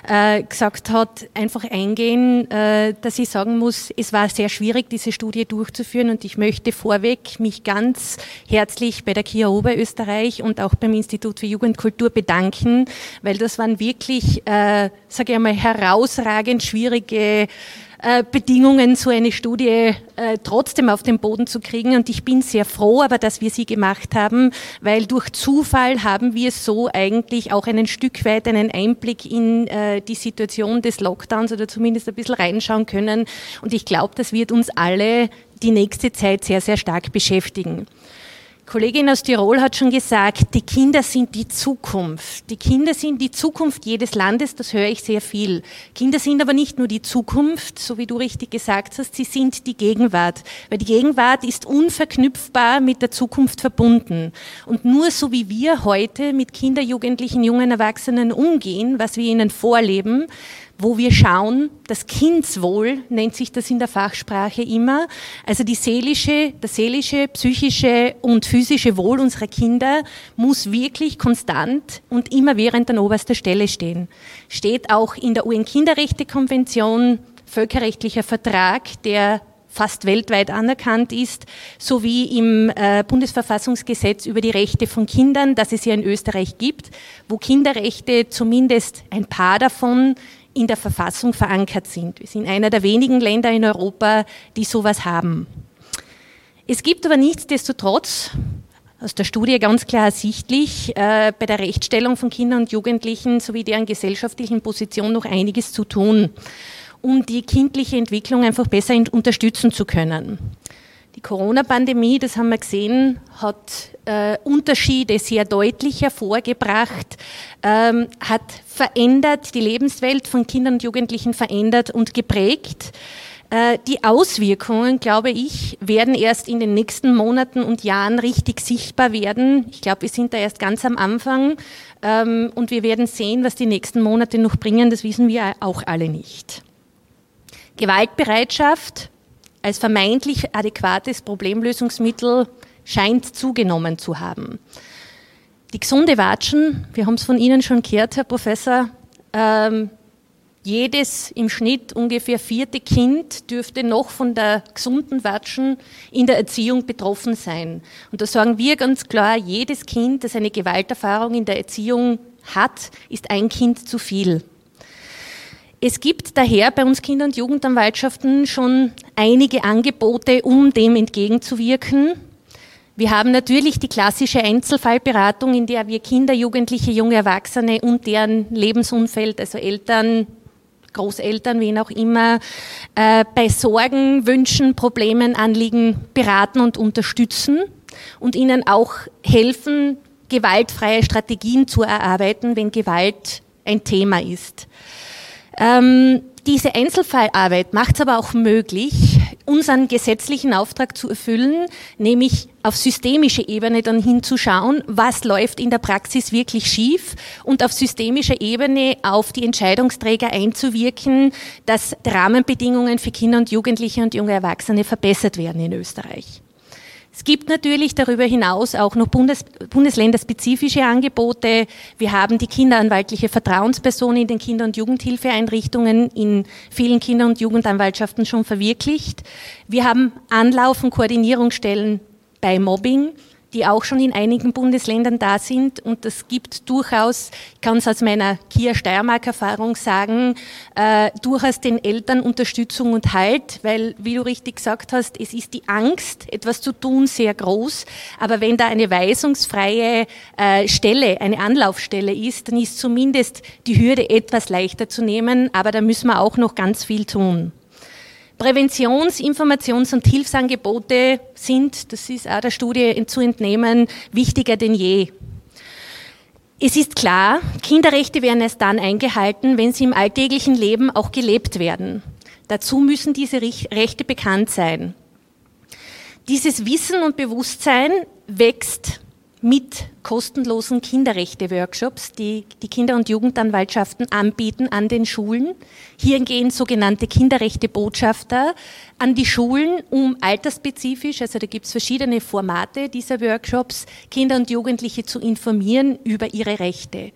äh, gesagt hat, einfach eingehen, äh, dass ich sagen muss, es war sehr schwierig, diese Studie durchzuführen und ich möchte vorweg mich ganz herzlich bei der KIA Oberösterreich und auch beim Institut für Jugendkultur bedanken, weil das waren wirklich, äh, sage ich einmal, herausragend schwierige schwierige äh, Bedingungen, so eine Studie äh, trotzdem auf den Boden zu kriegen. Und ich bin sehr froh, aber dass wir sie gemacht haben, weil durch Zufall haben wir so eigentlich auch ein Stück weit einen Einblick in äh, die Situation des Lockdowns oder zumindest ein bisschen reinschauen können. Und ich glaube, das wird uns alle die nächste Zeit sehr, sehr stark beschäftigen. Kollegin aus Tirol hat schon gesagt, die Kinder sind die Zukunft. Die Kinder sind die Zukunft jedes Landes, das höre ich sehr viel. Kinder sind aber nicht nur die Zukunft, so wie du richtig gesagt hast, sie sind die Gegenwart. Weil die Gegenwart ist unverknüpfbar mit der Zukunft verbunden. Und nur so wie wir heute mit Kinder, Jugendlichen, jungen Erwachsenen umgehen, was wir ihnen vorleben, wo wir schauen, das Kindswohl nennt sich das in der Fachsprache immer, also die seelische, das seelische, psychische und physische Wohl unserer Kinder muss wirklich konstant und immerwährend an oberster Stelle stehen. Steht auch in der UN-Kinderrechtekonvention, völkerrechtlicher Vertrag, der fast weltweit anerkannt ist, sowie im äh, Bundesverfassungsgesetz über die Rechte von Kindern, das es ja in Österreich gibt, wo Kinderrechte zumindest ein paar davon in der Verfassung verankert sind. Wir sind einer der wenigen Länder in Europa, die sowas haben. Es gibt aber nichtsdestotrotz, aus der Studie ganz klar ersichtlich, äh, bei der Rechtsstellung von Kindern und Jugendlichen sowie deren gesellschaftlichen Position noch einiges zu tun, um die kindliche Entwicklung einfach besser unterstützen zu können. Die Corona-Pandemie, das haben wir gesehen, hat äh, Unterschiede sehr deutlich hervorgebracht, ähm, hat verändert, die Lebenswelt von Kindern und Jugendlichen verändert und geprägt. Äh, die Auswirkungen, glaube ich, werden erst in den nächsten Monaten und Jahren richtig sichtbar werden. Ich glaube, wir sind da erst ganz am Anfang ähm, und wir werden sehen, was die nächsten Monate noch bringen. Das wissen wir auch alle nicht. Gewaltbereitschaft als vermeintlich adäquates Problemlösungsmittel scheint zugenommen zu haben. Die gesunde Watschen, wir haben es von Ihnen schon gehört, Herr Professor, ähm, jedes im Schnitt ungefähr vierte Kind dürfte noch von der gesunden Watschen in der Erziehung betroffen sein. Und da sagen wir ganz klar, jedes Kind, das eine Gewalterfahrung in der Erziehung hat, ist ein Kind zu viel. Es gibt daher bei uns Kinder- und Jugendanwaltschaften schon einige Angebote, um dem entgegenzuwirken. Wir haben natürlich die klassische Einzelfallberatung, in der wir Kinder, Jugendliche, junge Erwachsene und deren Lebensumfeld, also Eltern, Großeltern, wen auch immer, äh, bei Sorgen, Wünschen, Problemen, Anliegen beraten und unterstützen und ihnen auch helfen, gewaltfreie Strategien zu erarbeiten, wenn Gewalt ein Thema ist. Ähm, diese Einzelfallarbeit macht es aber auch möglich, unseren gesetzlichen Auftrag zu erfüllen, nämlich auf systemischer Ebene dann hinzuschauen, was läuft in der Praxis wirklich schief und auf systemischer Ebene auf die Entscheidungsträger einzuwirken, dass Rahmenbedingungen für Kinder und Jugendliche und junge Erwachsene verbessert werden in Österreich. Es gibt natürlich darüber hinaus auch noch Bundes bundesländerspezifische Angebote. Wir haben die kinderanwaltliche Vertrauensperson in den Kinder- und Jugendhilfeeinrichtungen in vielen Kinder- und Jugendanwaltschaften schon verwirklicht. Wir haben Anlauf- und Koordinierungsstellen bei Mobbing die auch schon in einigen Bundesländern da sind. Und das gibt durchaus, ich kann es aus meiner Kia Steiermark-Erfahrung sagen, äh, durchaus den Eltern Unterstützung und Halt, weil, wie du richtig gesagt hast, es ist die Angst, etwas zu tun, sehr groß. Aber wenn da eine weisungsfreie äh, Stelle, eine Anlaufstelle ist, dann ist zumindest die Hürde etwas leichter zu nehmen. Aber da müssen wir auch noch ganz viel tun. Präventions-, Informations- und Hilfsangebote sind, das ist auch der Studie zu entnehmen, wichtiger denn je. Es ist klar, Kinderrechte werden erst dann eingehalten, wenn sie im alltäglichen Leben auch gelebt werden. Dazu müssen diese Rechte bekannt sein. Dieses Wissen und Bewusstsein wächst mit kostenlosen Kinderrechte-Workshops, die die Kinder- und Jugendanwaltschaften anbieten an den Schulen. Hier gehen sogenannte Kinderrechte-Botschafter an die Schulen, um altersspezifisch, also da gibt es verschiedene Formate dieser Workshops, Kinder und Jugendliche zu informieren über ihre Rechte.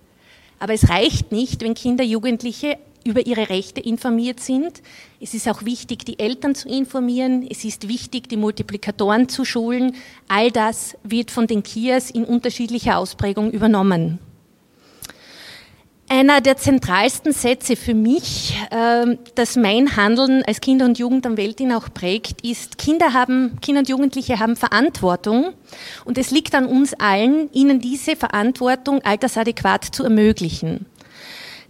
Aber es reicht nicht, wenn Kinder, Jugendliche über ihre Rechte informiert sind. Es ist auch wichtig, die Eltern zu informieren. Es ist wichtig, die Multiplikatoren zu schulen. All das wird von den KIAs in unterschiedlicher Ausprägung übernommen. Einer der zentralsten Sätze für mich, ähm, dass mein Handeln als Kinder- und Jugend am Weltin auch prägt, ist, Kinder, haben, Kinder und Jugendliche haben Verantwortung und es liegt an uns allen, ihnen diese Verantwortung altersadäquat zu ermöglichen.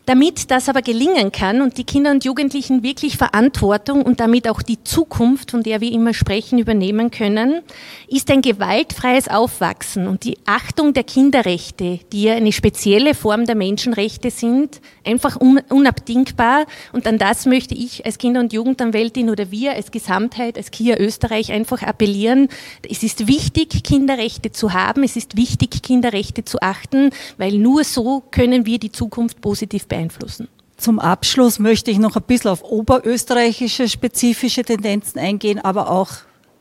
Damit das aber gelingen kann und die Kinder und Jugendlichen wirklich Verantwortung und damit auch die Zukunft, von der wir immer sprechen, übernehmen können, ist ein gewaltfreies Aufwachsen und die Achtung der Kinderrechte, die ja eine spezielle Form der Menschenrechte sind, einfach unabdingbar. Und an das möchte ich als Kinder- und Jugendanwältin oder wir als Gesamtheit, als KIA Österreich einfach appellieren. Es ist wichtig, Kinderrechte zu haben. Es ist wichtig, Kinderrechte zu achten, weil nur so können wir die Zukunft positiv beeinflussen. Zum Abschluss möchte ich noch ein bisschen auf oberösterreichische spezifische Tendenzen eingehen, aber auch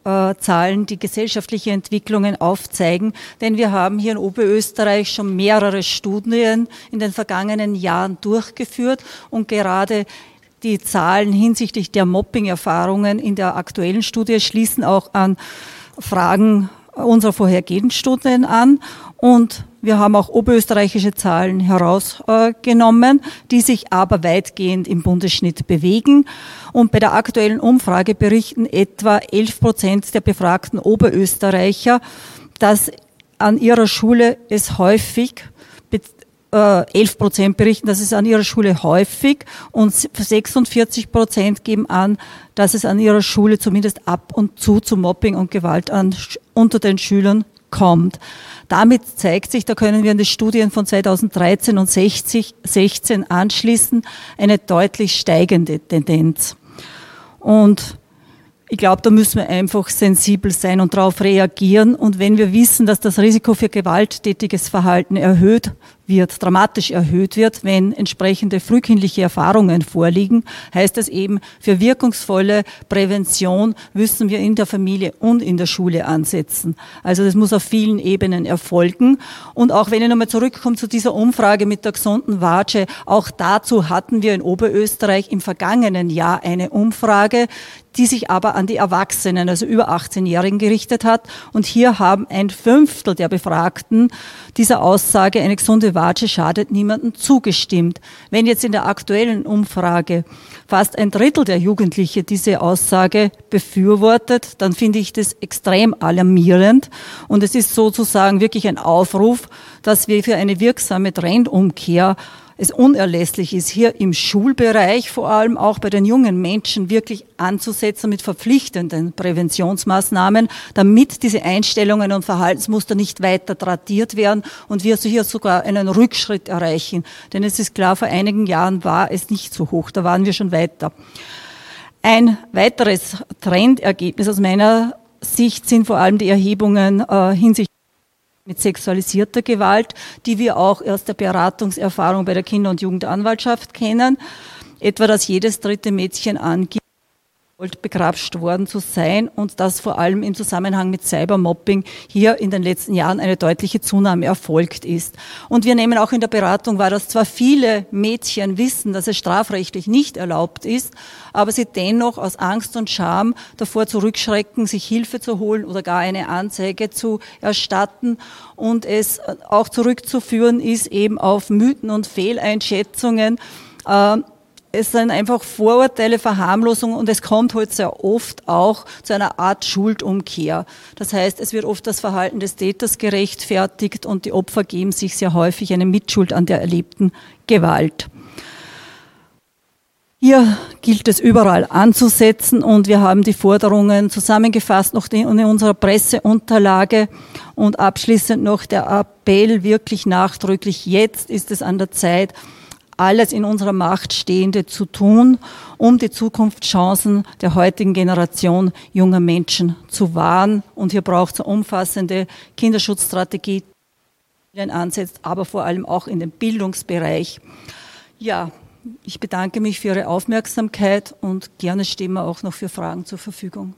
äh, Zahlen, die gesellschaftliche Entwicklungen aufzeigen. Denn wir haben hier in Oberösterreich schon mehrere Studien in den vergangenen Jahren durchgeführt und gerade die Zahlen hinsichtlich der Mobbing-Erfahrungen in der aktuellen Studie schließen auch an Fragen unserer vorhergehenden Studien an. Und wir haben auch oberösterreichische Zahlen herausgenommen, die sich aber weitgehend im Bundesschnitt bewegen. Und bei der aktuellen Umfrage berichten etwa 11 Prozent der befragten Oberösterreicher, dass an ihrer Schule es häufig 11 äh, Prozent berichten, dass es an ihrer Schule häufig und 46 Prozent geben an, dass es an ihrer Schule zumindest ab und zu zu Mobbing und Gewalt an, unter den Schülern kommt. Damit zeigt sich, da können wir an die Studien von 2013 und 60, 16 anschließen, eine deutlich steigende Tendenz. Und ich glaube, da müssen wir einfach sensibel sein und darauf reagieren. Und wenn wir wissen, dass das Risiko für gewalttätiges Verhalten erhöht wird, dramatisch erhöht wird, wenn entsprechende frühkindliche Erfahrungen vorliegen, heißt das eben, für wirkungsvolle Prävention müssen wir in der Familie und in der Schule ansetzen. Also das muss auf vielen Ebenen erfolgen. Und auch wenn ich nochmal zurückkomme zu dieser Umfrage mit der gesunden Watsche, auch dazu hatten wir in Oberösterreich im vergangenen Jahr eine Umfrage, die sich aber an die Erwachsenen, also über 18-Jährigen gerichtet hat. Und hier haben ein Fünftel der Befragten dieser Aussage, eine gesunde Watsche schadet niemandem, zugestimmt. Wenn jetzt in der aktuellen Umfrage fast ein Drittel der Jugendlichen diese Aussage befürwortet, dann finde ich das extrem alarmierend. Und es ist sozusagen wirklich ein Aufruf, dass wir für eine wirksame Trendumkehr es unerlässlich ist, hier im Schulbereich vor allem auch bei den jungen Menschen wirklich anzusetzen mit verpflichtenden Präventionsmaßnahmen, damit diese Einstellungen und Verhaltensmuster nicht weiter tradiert werden und wir hier sogar einen Rückschritt erreichen. Denn es ist klar, vor einigen Jahren war es nicht so hoch, da waren wir schon weiter. Ein weiteres Trendergebnis aus meiner Sicht sind vor allem die Erhebungen äh, hinsichtlich mit sexualisierter Gewalt, die wir auch aus der Beratungserfahrung bei der Kinder- und Jugendanwaltschaft kennen. Etwa, dass jedes dritte Mädchen angibt, begrapscht worden zu sein und dass vor allem im Zusammenhang mit Cybermobbing hier in den letzten Jahren eine deutliche Zunahme erfolgt ist. Und wir nehmen auch in der Beratung wahr, dass zwar viele Mädchen wissen, dass es strafrechtlich nicht erlaubt ist, aber sie dennoch aus Angst und Scham davor zurückschrecken, sich Hilfe zu holen oder gar eine Anzeige zu erstatten und es auch zurückzuführen ist eben auf Mythen und Fehleinschätzungen, äh, es sind einfach Vorurteile, Verharmlosung und es kommt heute halt sehr oft auch zu einer Art Schuldumkehr. Das heißt, es wird oft das Verhalten des Täters gerechtfertigt und die Opfer geben sich sehr häufig eine Mitschuld an der erlebten Gewalt. Hier gilt es überall anzusetzen und wir haben die Forderungen zusammengefasst noch in unserer Presseunterlage und abschließend noch der Appell wirklich nachdrücklich. Jetzt ist es an der Zeit, alles in unserer Macht Stehende zu tun, um die Zukunftschancen der heutigen Generation junger Menschen zu wahren. Und hier braucht es eine umfassende Kinderschutzstrategie, die ansetzt, aber vor allem auch in den Bildungsbereich. Ja, ich bedanke mich für Ihre Aufmerksamkeit und gerne stehen wir auch noch für Fragen zur Verfügung.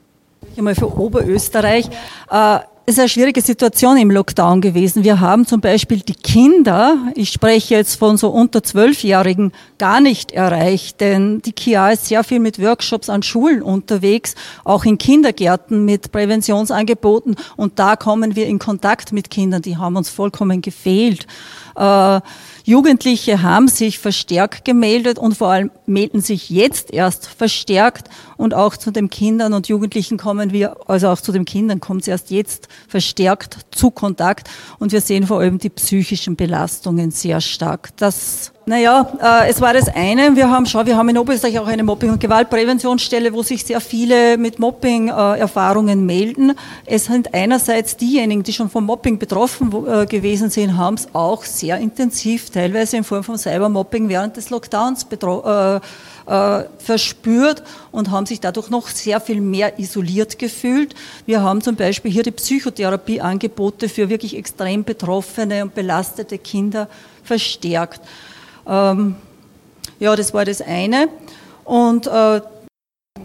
Einmal für Oberösterreich. Äh, ist eine schwierige Situation im Lockdown gewesen. Wir haben zum Beispiel die Kinder, ich spreche jetzt von so unter Zwölfjährigen, gar nicht erreicht, denn die KIA ist sehr viel mit Workshops an Schulen unterwegs, auch in Kindergärten mit Präventionsangeboten und da kommen wir in Kontakt mit Kindern, die haben uns vollkommen gefehlt. Äh, Jugendliche haben sich verstärkt gemeldet und vor allem melden sich jetzt erst verstärkt und auch zu den Kindern und Jugendlichen kommen wir, also auch zu den Kindern kommt es erst jetzt verstärkt zu Kontakt und wir sehen vor allem die psychischen Belastungen sehr stark. Das Naja, äh, es war das eine. Wir haben schon, wir haben in Oberösterreich auch eine Mobbing- und Gewaltpräventionsstelle, wo sich sehr viele mit Mobbing-Erfahrungen melden. Es sind einerseits diejenigen, die schon vom Mobbing betroffen äh, gewesen sind, haben es auch sehr intensiv, teilweise in Form von Cybermobbing während des Lockdowns äh, äh, verspürt und haben sich dadurch noch sehr viel mehr isoliert gefühlt. Wir haben zum Beispiel hier die Psychotherapieangebote für wirklich extrem betroffene und belastete Kinder verstärkt. Ähm, ja, das war das eine. Und äh,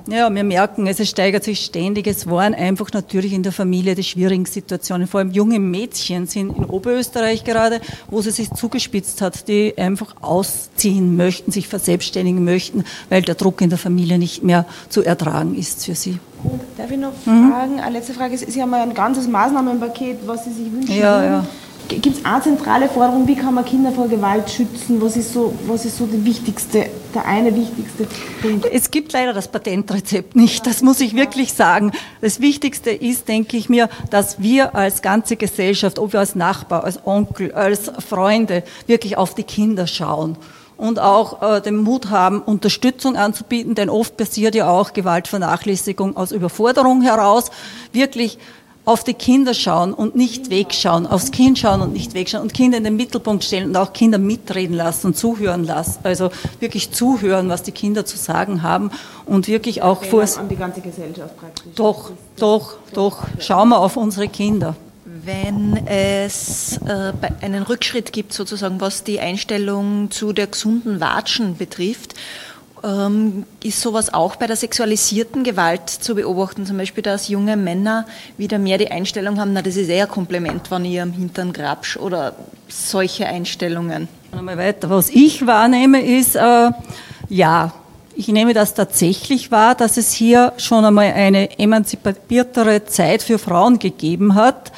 ja, wir merken, es steigert sich ständig. Es waren einfach natürlich in der Familie die schwierigen Situationen. Vor allem junge Mädchen sind in Oberösterreich gerade, wo es sich zugespitzt hat, die einfach ausziehen möchten, sich verselbstständigen möchten, weil der Druck in der Familie nicht mehr zu ertragen ist für sie. Darf ich noch mhm. fragen? Eine letzte Frage. Sie haben ein ganzes Maßnahmenpaket, was Sie sich wünschen. Ja, ja. Gibt es eine zentrale Forderung, wie kann man Kinder vor Gewalt schützen? Was ist so, was ist so der wichtigste, der eine wichtigste Punkt? Es gibt leider das Patentrezept nicht, das muss ich wirklich sagen. Das Wichtigste ist, denke ich mir, dass wir als ganze Gesellschaft, ob wir als Nachbar, als Onkel, als Freunde, wirklich auf die Kinder schauen und auch äh, den Mut haben, Unterstützung anzubieten, denn oft passiert ja auch Gewaltvernachlässigung aus Überforderung heraus, wirklich auf die Kinder schauen und nicht wegschauen, aufs Kind schauen und nicht wegschauen und Kinder in den Mittelpunkt stellen und auch Kinder mitreden lassen und zuhören lassen. Also wirklich zuhören, was die Kinder zu sagen haben und wirklich auch vor. An die ganze Gesellschaft praktisch. Doch, doch, doch. Schauen wir auf unsere Kinder. Wenn es äh, einen Rückschritt gibt, sozusagen, was die Einstellung zu der gesunden Watschen betrifft, ähm, ist sowas auch bei der sexualisierten Gewalt zu beobachten? Zum Beispiel, dass junge Männer wieder mehr die Einstellung haben, na, das ist eher ein Kompliment, wenn ich am Hintern grabsch oder solche Einstellungen. Mal weiter. Was ich wahrnehme, ist, äh, ja, ich nehme das tatsächlich wahr, dass es hier schon einmal eine emanzipiertere Zeit für Frauen gegeben hat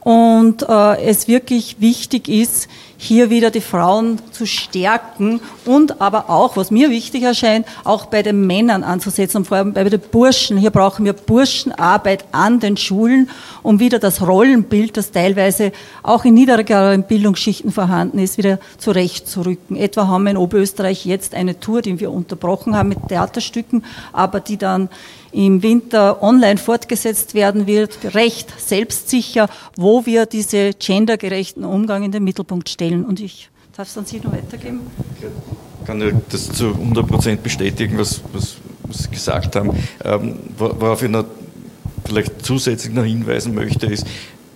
und äh, es wirklich wichtig ist, hier wieder die Frauen zu stärken und aber auch, was mir wichtig erscheint, auch bei den Männern anzusetzen und vor allem bei den Burschen. Hier brauchen wir Burschenarbeit an den Schulen, um wieder das Rollenbild, das teilweise auch in niedrigeren Bildungsschichten vorhanden ist, wieder zurechtzurücken. Etwa haben wir in Oberösterreich jetzt eine Tour, die wir unterbrochen haben mit Theaterstücken, aber die dann im Winter online fortgesetzt werden wird, recht selbstsicher, wo wir diese gendergerechten Umgang in den Mittelpunkt stellen. Und ich darf es an Sie noch weitergeben. Ich kann das zu 100 Prozent bestätigen, was, was, was, Sie gesagt haben. Ähm, worauf ich noch vielleicht zusätzlich noch hinweisen möchte, ist,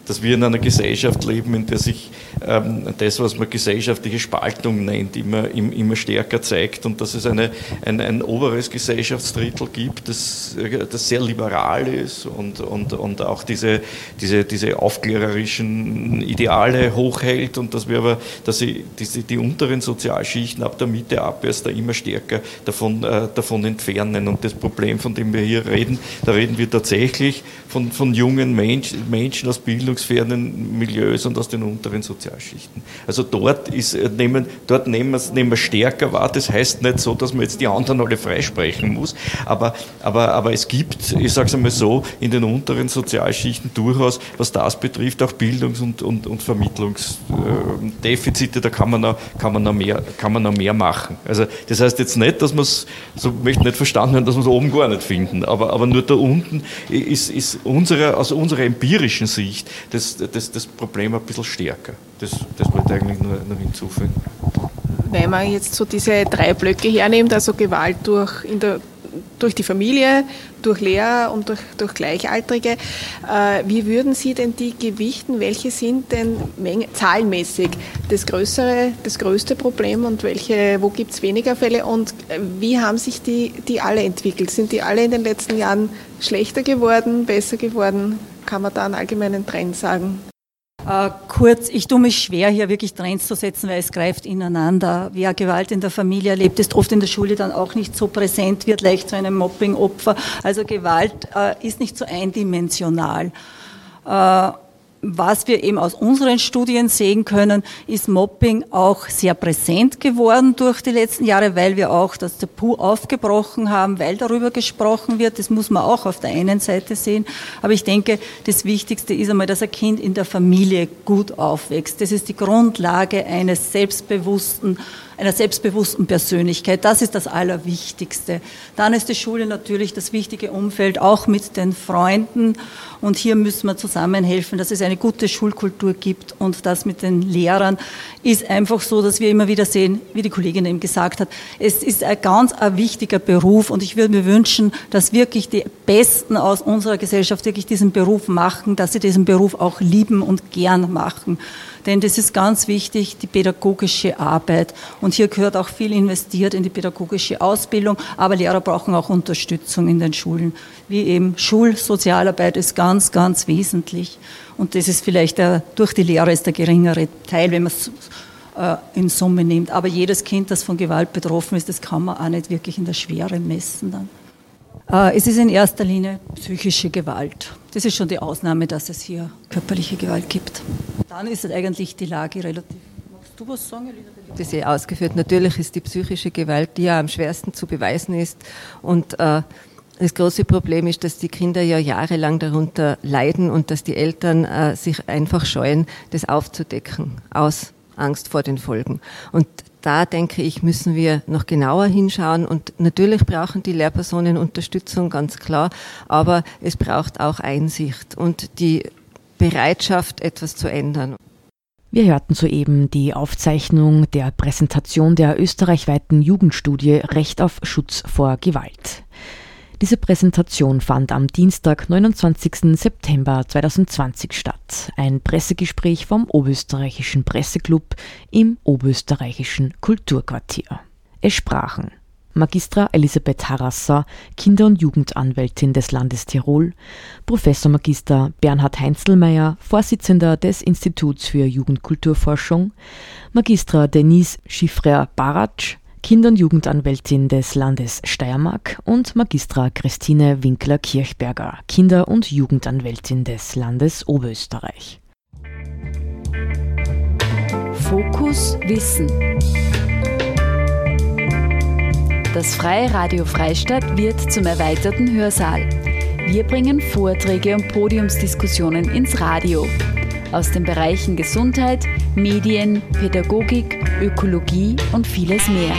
dass wir in einer Gesellschaft leben, in der sich das, was man gesellschaftliche Spaltung nennt, immer, immer stärker zeigt und dass es eine, ein, ein oberes Gesellschaftsdrittel gibt, das, das sehr liberal ist und, und, und auch diese, diese, diese aufklärerischen Ideale hochhält und dass wir aber, dass sie, die, die unteren Sozialschichten ab der Mitte ab erst da immer stärker davon, äh, davon entfernen. Und das Problem, von dem wir hier reden, da reden wir tatsächlich von, von jungen Mensch, Menschen aus bildungsfernen Milieus und aus den unteren Sozialschichten. Sozialschichten. Also dort, ist, äh, nehmen, dort nehmen, wir, nehmen wir stärker wahr. Das heißt nicht so, dass man jetzt die anderen alle freisprechen muss, aber, aber, aber es gibt, ich sage es einmal so, in den unteren Sozialschichten durchaus, was das betrifft, auch Bildungs- und, und, und Vermittlungsdefizite, da kann man, noch, kann, man noch mehr, kann man noch mehr machen. Also das heißt jetzt nicht, dass man es, so möchte nicht verstanden werden, dass wir es oben gar nicht finden, aber, aber nur da unten ist, ist unsere, aus unserer empirischen Sicht das, das, das Problem ein bisschen stärker. Das, das wollte ich eigentlich nur, nur hinzufügen. Wenn man jetzt so diese drei Blöcke hernimmt, also Gewalt durch, in der, durch die Familie, durch Lehrer und durch, durch Gleichaltrige, äh, wie würden Sie denn die gewichten? Welche sind denn Menge, zahlenmäßig das größere, das größte Problem und welche, wo gibt es weniger Fälle und äh, wie haben sich die, die alle entwickelt? Sind die alle in den letzten Jahren schlechter geworden, besser geworden? Kann man da einen allgemeinen Trend sagen? Äh, kurz, ich tue mich schwer, hier wirklich Trends zu setzen, weil es greift ineinander. Wer Gewalt in der Familie erlebt, ist oft in der Schule dann auch nicht so präsent, wird leicht zu einem Mobbing-Opfer. Also Gewalt äh, ist nicht so eindimensional. Äh, was wir eben aus unseren Studien sehen können, ist Mobbing auch sehr präsent geworden durch die letzten Jahre, weil wir auch das Tabu aufgebrochen haben, weil darüber gesprochen wird. Das muss man auch auf der einen Seite sehen. Aber ich denke, das Wichtigste ist einmal, dass ein Kind in der Familie gut aufwächst. Das ist die Grundlage eines selbstbewussten, einer selbstbewussten Persönlichkeit. Das ist das Allerwichtigste. Dann ist die Schule natürlich das wichtige Umfeld, auch mit den Freunden. Und hier müssen wir zusammenhelfen, dass es eine gute Schulkultur gibt. Und das mit den Lehrern ist einfach so, dass wir immer wieder sehen, wie die Kollegin eben gesagt hat, es ist ein ganz ein wichtiger Beruf. Und ich würde mir wünschen, dass wirklich die Besten aus unserer Gesellschaft wirklich diesen Beruf machen, dass sie diesen Beruf auch lieben und gern machen. Denn das ist ganz wichtig, die pädagogische Arbeit. Und hier gehört auch viel investiert in die pädagogische Ausbildung. Aber Lehrer brauchen auch Unterstützung in den Schulen. Wie eben Schulsozialarbeit ist ganz, ganz wesentlich. Und das ist vielleicht der, durch die Lehre ist der geringere Teil, wenn man es äh, in Summe nimmt. Aber jedes Kind, das von Gewalt betroffen ist, das kann man auch nicht wirklich in der Schwere messen dann. Äh, es ist in erster Linie psychische Gewalt. Das ist schon die Ausnahme, dass es hier körperliche Gewalt gibt. Dann ist eigentlich die Lage relativ. Magst du was sagen, Elisabeth? Das ist ausgeführt. Natürlich ist die psychische Gewalt, die ja am schwersten zu beweisen ist. Und äh, das große Problem ist, dass die Kinder ja jahrelang darunter leiden und dass die Eltern äh, sich einfach scheuen, das aufzudecken aus Angst vor den Folgen. Und da denke ich, müssen wir noch genauer hinschauen. Und natürlich brauchen die Lehrpersonen Unterstützung, ganz klar. Aber es braucht auch Einsicht und die Bereitschaft, etwas zu ändern. Wir hörten soeben die Aufzeichnung der Präsentation der österreichweiten Jugendstudie Recht auf Schutz vor Gewalt. Diese Präsentation fand am Dienstag, 29. September 2020 statt. Ein Pressegespräch vom Oberösterreichischen Presseclub im Oberösterreichischen Kulturquartier. Es sprachen Magistra Elisabeth Harasser, Kinder- und Jugendanwältin des Landes Tirol, Professor Magister Bernhard Heinzelmeier, Vorsitzender des Instituts für Jugendkulturforschung, Magistra Denise Schiffrer-Baratsch, Kinder- und Jugendanwältin des Landes Steiermark und Magistra Christine Winkler-Kirchberger, Kinder- und Jugendanwältin des Landes Oberösterreich. Fokus Wissen. Das Freie Radio Freistadt wird zum erweiterten Hörsaal. Wir bringen Vorträge und Podiumsdiskussionen ins Radio aus den Bereichen Gesundheit, Medien, Pädagogik, Ökologie und vieles mehr.